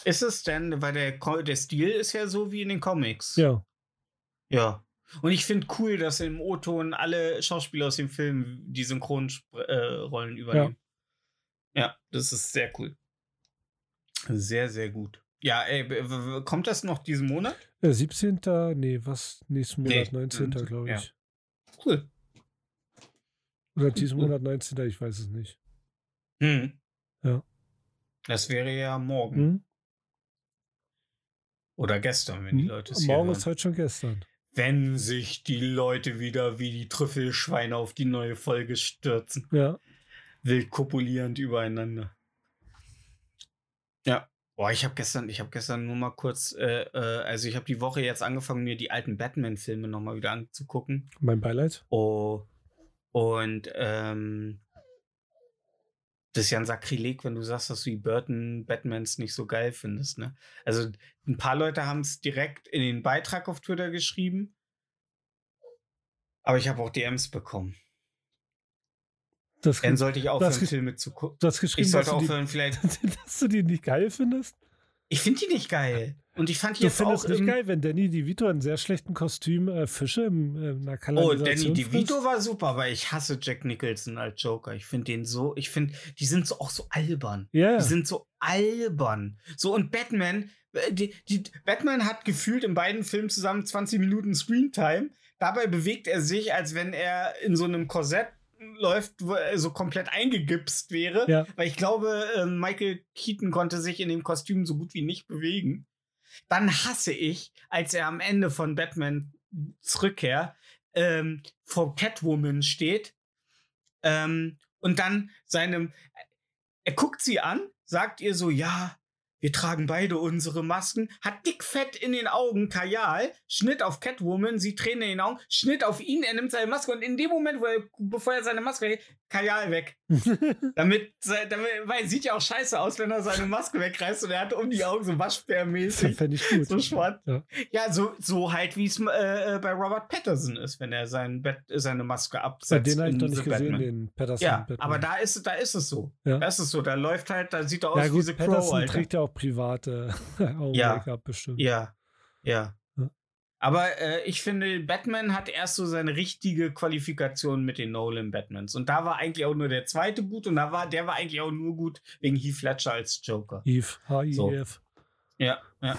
Ist es denn, weil der, der Stil ist ja so wie in den Comics. Ja, Ja. Und ich finde cool, dass im O-Ton alle Schauspieler aus dem Film die Synchronrollen äh, übernehmen. Ja. das ist sehr cool. Sehr, sehr gut. Ja, ey, kommt das noch diesen Monat? äh, 17. Nee, was? Nächsten Nee, Monat, 19. 19., glaube ja. ich. Cool. Oder diesen Monat 19. Ich weiß es nicht. Hm. Ja. Das wäre ja morgen. Hm? Oder gestern, wenn die Hm? Leute es Morgen ist heute schon gestern. Wenn sich die Leute wieder wie die Trüffelschweine auf die neue Folge stürzen. Ja. Wild kopulierend übereinander. Ja. Boah, ich habe gestern, ich habe gestern nur mal kurz, äh, äh, also ich habe die Woche jetzt angefangen, mir die alten Batman-Filme nochmal wieder anzugucken. Mein Beileid. Oh, und ähm, das ist ja ein Sakrileg, wenn du sagst, dass du die Burton Batmans nicht so geil findest, ne? Also ein paar Leute haben es direkt in den Beitrag auf Twitter geschrieben. Aber ich habe auch DMs bekommen. Das, Dann sollte ich aufhören, das Filme zu gucken. du hast geschrieben, Ich sollte dass, du aufhören, vielleicht. die, [LAUGHS] dass du die nicht geil findest. Ich finde die nicht geil. Und ich fand die Du jetzt findest auch nicht geil, wenn Danny DeVito in sehr schlechten Kostüm äh, Fische im, äh, in einer Oh, Kanalisation Danny DeVito frisst. war super, aber ich hasse Jack Nicholson als Joker. Ich finde den so, ich finde, die sind so auch so albern. Ja, Die sind so albern. So, und Batman, äh, die, die, Batman hat gefühlt in beiden Filmen zusammen 20 Minuten Screentime. Dabei bewegt er sich, als wenn er in so einem Korsett läuft, so komplett eingegipst wäre. Ja. Weil ich glaube, äh, Michael Keaton konnte sich in dem Kostüm so gut wie nicht bewegen. Dann hasse ich, als er am Ende von Batman Rückkehr ähm, vor Catwoman steht ähm, und dann seinem, er guckt sie an, sagt ihr so, ja, wir tragen beide unsere Masken, hat dickfett in den Augen Kajal, Schnitt auf Catwoman, sie Tränen in den Augen, Schnitt auf ihn, er nimmt seine Maske und in dem Moment, wo er, bevor er seine Maske weggeht, Kajal weg. [LAUGHS] Damit, damit, weil sieht ja auch scheiße aus, wenn er seine Maske wegreißt und er hat um die Augen so Waschbärmäßig. [LAUGHS] Fände ich gut. So schwarz. Ja. Ja, so, so halt, wie es äh, äh, bei Robert Patterson ist, wenn er sein Bett, seine Maske Bei absetzt. den habe ich noch nicht gesehen, Batman. den Patterson. Ja, Batman. aber da ist, da ist es so. Ja. Da ist es so. Da läuft halt, da sieht er aus ja, wie gut, The Patterson Crow, Alter. trägt ja auch private [LAUGHS] Augen-Make-up bestimmt. Ja, ja. Aber äh, ich finde, Batman hat erst so seine richtige Qualifikation mit den Nolan Batmans. Und da war eigentlich auch nur der zweite gut und da war, der war eigentlich auch nur gut wegen Heath Ledger als Joker. Eve, So. H-I-E-F. Ja, ja.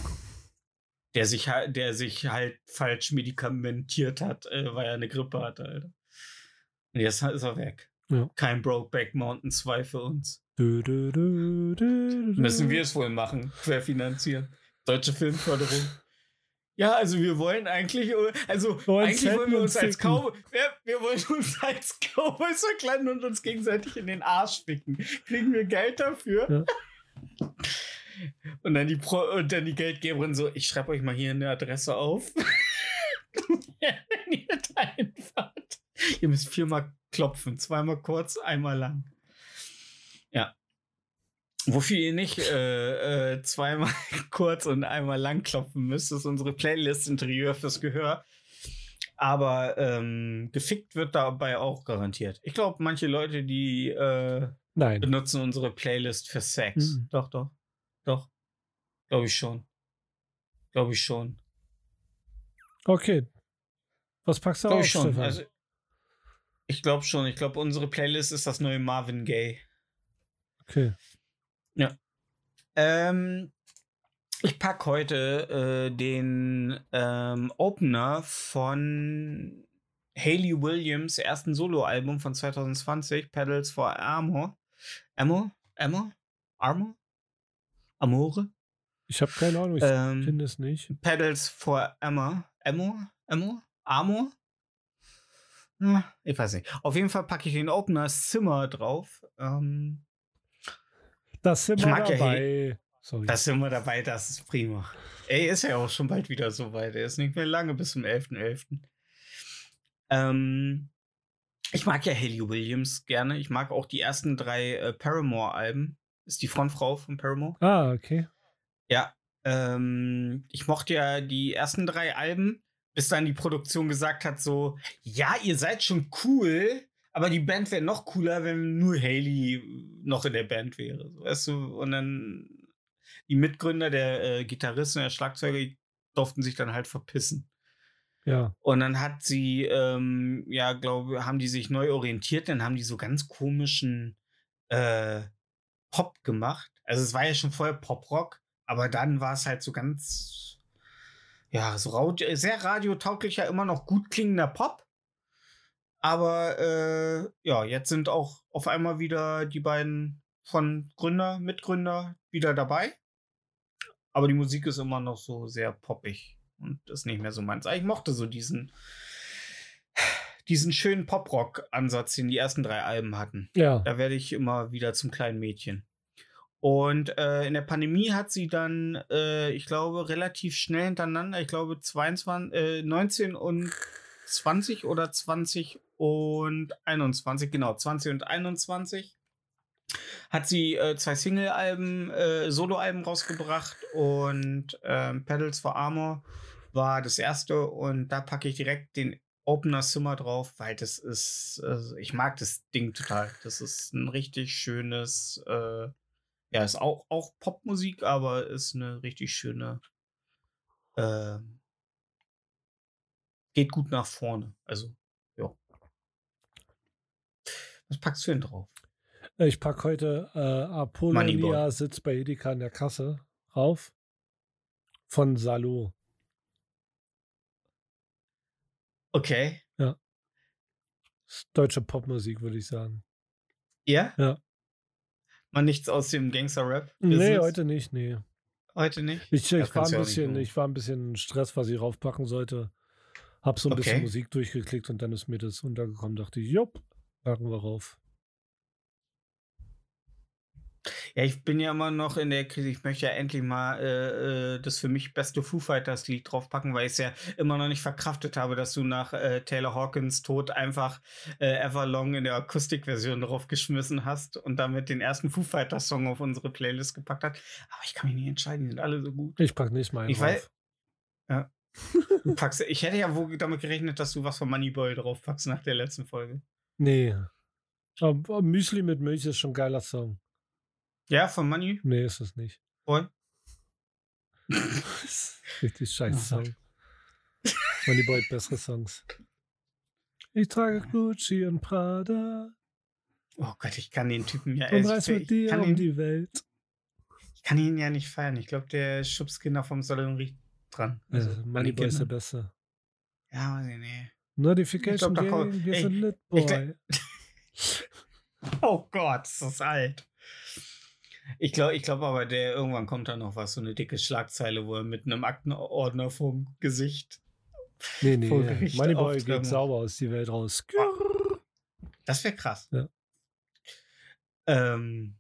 Der sich, halt- der sich halt falsch medikamentiert hat, äh, weil er eine Grippe hatte, Alter. Und jetzt ist er weg. Ja. Kein Brokeback Mountain 2 für uns. Du, du, du, Müssen wir es wohl machen, querfinanzieren. Deutsche Filmförderung. Ja, also wir wollen eigentlich, äh, also Wollen eigentlich wollen wir uns als ficken. Cowboy, wir, wollen uns als Cowboys verkleiden und uns gegenseitig in den Arsch ficken. Kriegen wir Geld dafür? Und dann die Pro und dann die Geldgeberin so, ich schreibe euch mal hier eine Adresse auf. Wenn ihr da hinfahrt. Ihr müsst viermal klopfen, zweimal kurz, einmal lang. Ja. Wofür ihr nicht äh, äh, zweimal [LAUGHS] kurz und einmal lang klopfen müsst, ist unsere Playlist Interieur fürs Gehör. Aber ähm, gefickt wird dabei auch garantiert. Ich glaube, manche Leute, die äh, benutzen unsere Playlist für Sex. Mhm. Doch, doch. Doch. Glaube ich schon. Glaube ich schon. Okay. Was packst du Glaube auf, ich schon. Stefan? Also, ich glaube schon. Ich glaube, unsere Playlist ist das neue Marvin Gaye. okay. Ähm, ich packe heute äh, den ähm, Opener von Hayley Williams ersten Soloalbum von 2020, Pedals for Amor. Amor? Amor? Armor? Amore? Ich habe keine Ahnung, ich Ähm, finde es nicht. Pedals for Amor? Amor? Amor? Amor? Ja, ich weiß nicht. Auf jeden Fall packe ich den Opener Zimmer drauf. Ähm, Das sind ich wir ja dabei. Sorry. Da sind wir dabei, das ist prima. Ey, ist ja auch schon bald wieder so weit. Er ist nicht mehr lange bis zum 11.11. Ähm, ich mag ja Haley Williams gerne. Ich mag auch die ersten drei äh, Paramore-Alben. Ist die Frontfrau von Paramore. ah, okay. Ja. Ähm, ich mochte ja die ersten drei Alben, bis dann die Produktion gesagt hat: so, ja, ihr seid schon cool, aber die Band wäre noch cooler, wenn nur Haley noch in der Band wäre. So, weißt du, und dann die Mitgründer, der äh, Gitarrist und der Schlagzeuger, die durften sich dann halt verpissen. Ja. Und dann hat sie, ähm, ja, glaube, haben die sich neu orientiert, dann haben die so ganz komischen äh, Pop gemacht. Also es war ja schon vorher Pop-Rock, aber dann war es halt so ganz, ja, so radio, sehr radiotauglicher, immer noch gut klingender Pop. Aber äh, ja, jetzt sind auch auf einmal wieder die beiden von Gründer, Mitgründer wieder dabei. Aber die Musik ist immer noch so sehr poppig und ist nicht mehr so meins. Ich mochte so diesen, diesen schönen Poprock-Ansatz, den die ersten drei Alben hatten. Ja. Da werde ich immer wieder zum kleinen Mädchen. Und äh, in der Pandemie hat sie dann, äh, ich glaube, relativ schnell hintereinander, ich glaube 22, äh, 19 und 20 oder 20 und 21, genau, 20 und 21 hat sie äh, zwei Single-Alben, äh, Solo-Alben rausgebracht und ähm, Pedals for Armor war das erste und da packe ich direkt den Opener Zimmer drauf, weil das ist, äh, ich mag das Ding total. Das ist ein richtig schönes, äh, ja, ist auch, auch Popmusik, aber ist eine richtig schöne, äh, geht gut nach vorne. Also. Was packst du denn drauf? Äh, Ich packe heute äh, Apollonia sitzt bei Edeka in der Kasse rauf. Von Salo. Okay. Ist Deutsche Popmusik, würde ich sagen. Ja? Ja. Mal nichts aus dem Gangster-Rap? Nee, heute nicht, nee. Heute nicht? Ich, Ja, ich, war ein ja bisschen, ich war ein bisschen Stress, was ich raufpacken sollte. Hab so ein bisschen Okay. Musik durchgeklickt und dann ist mir das untergekommen. Dachte ich, jupp, packen wir rauf. Ja, ich bin ja immer noch in der Krise. Ich möchte ja endlich mal äh, äh, das für mich beste Foo Fighters Lied draufpacken, weil ich es ja immer noch nicht verkraftet habe, dass du nach äh, Taylor Hawkins Tod einfach äh, Everlong in der Akustikversion draufgeschmissen hast und damit den ersten Foo Fighters Song auf unsere Playlist gepackt hat. Aber ich kann mich nicht entscheiden, die sind alle so gut. Ich pack nicht mal einen Ich weiß- rauf. [LAUGHS] Du packst, ich hätte ja wohl damit gerechnet, dass du was von Moneyboy draufpackst nach der letzten Folge. Nee. Aber Müsli mit Milch ist schon ein geiler Song. Ja, von Moneyboy? Nee, ist es nicht. [LAUGHS] Richtig scheiß Song. Moneyboy hat bessere Songs. Ich trage Gucci und Prada Oh Gott, ich kann den Typen ja und ich- reis mit dir um ihn- die Welt. Ich kann ihn ja nicht feiern. Ich glaube, der schubst Kinder vom Salon riecht dran. Also, Also, Moneyboy ist der. Beste. Ja, weiß ich nicht. Notification kommt- Gang, wir ey, sind Lit Boy. [LAUGHS] Oh Gott, ist das alt. Ich glaube ich glaub aber, der irgendwann kommt da noch was, so eine dicke Schlagzeile, wo er mit einem Aktenordner vorm Gesicht. Nee, nee, Gericht Moneyboy geht sauber aus die Welt raus. Das wäre krass. Ja. Ähm,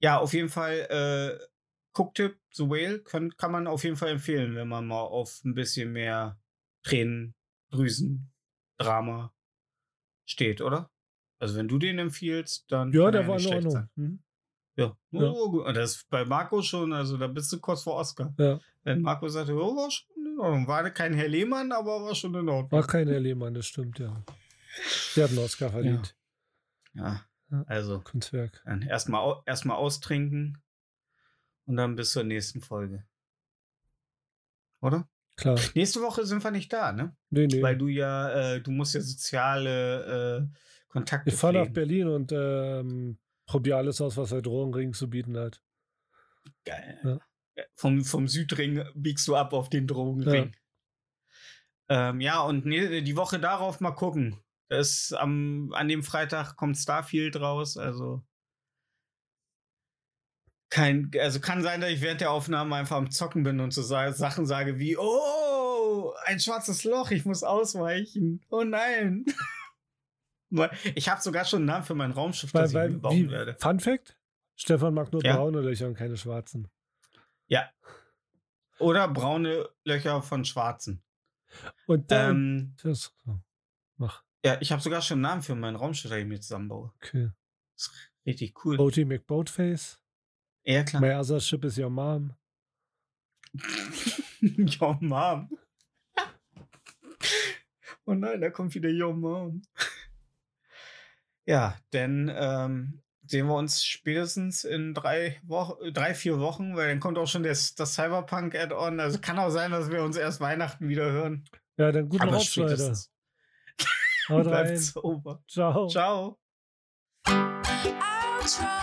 ja, auf jeden Fall, äh, Cooktipp, The Whale, kann, kann man auf jeden Fall empfehlen, wenn man mal auf ein bisschen mehr Tränen, Drüsen, Drama steht, oder? Also wenn du den empfiehlst, dann Ja, der er war in Ordnung. sein. Hm? Ja. Oh, das ist bei Marco schon, also da bist du kurz vor Oscar. Ja, Wenn Marco sagte, oh, war schon in Ordnung. War kein Herr Lehmann, aber war schon in Ordnung. war kein Herr Lehmann, das stimmt, ja. Der hat einen Oscar verdient. Ja. Ja. Also, Kunstwerk. dann erstmal au erstmal austrinken und dann bis zur nächsten Folge. Oder? Klar. Nächste Woche sind wir nicht da, ne? Nee, nee. Weil du ja, äh, du musst ja soziale äh, Kontakte ich fahre nach. Berlin und ähm, probiere alles aus, was der Drogenring zu bieten hat. Geil. Ja. Ja, Vom, vom Südring biegst du ab auf den Drogenring. Ja, ähm, ja und ne, die Woche darauf mal gucken. Das am, an dem Freitag kommt Starfield raus, also kein, also kann sein, dass ich während der Aufnahme einfach am Zocken bin und so sa Sachen sage wie, oh, ein schwarzes Loch, ich muss ausweichen. Oh nein. [LAUGHS] Weil ich habe sogar schon einen Namen für mein Raumschiff, das Weil, ich weil, bauen wie, werde. Fun Fact: Stefan mag nur Ja. braune Löcher und keine schwarzen. Oder braune Löcher von schwarzen. Und dann. Ähm, das. Mach. ja, ich habe sogar schon einen Namen für mein Raumschiff, das ich mir zusammenbaue. Okay. Richtig cool. Boaty McBoatface. Ja, klar. My other ship is your mom. [LAUGHS] Yo, Mom. [LAUGHS] oh nein, da kommt wieder Yo, Mom. ja, denn ähm, sehen wir uns spätestens in drei, Wochen, drei vier Wochen, weil dann kommt auch schon das, das Cyberpunk-Add-on. Also kann auch sein, dass wir uns erst Weihnachten wieder hören. Ja, dann guten Aber Rutsch, Leute. Haut [LAUGHS] rein. Ciao. Ciao. Outro.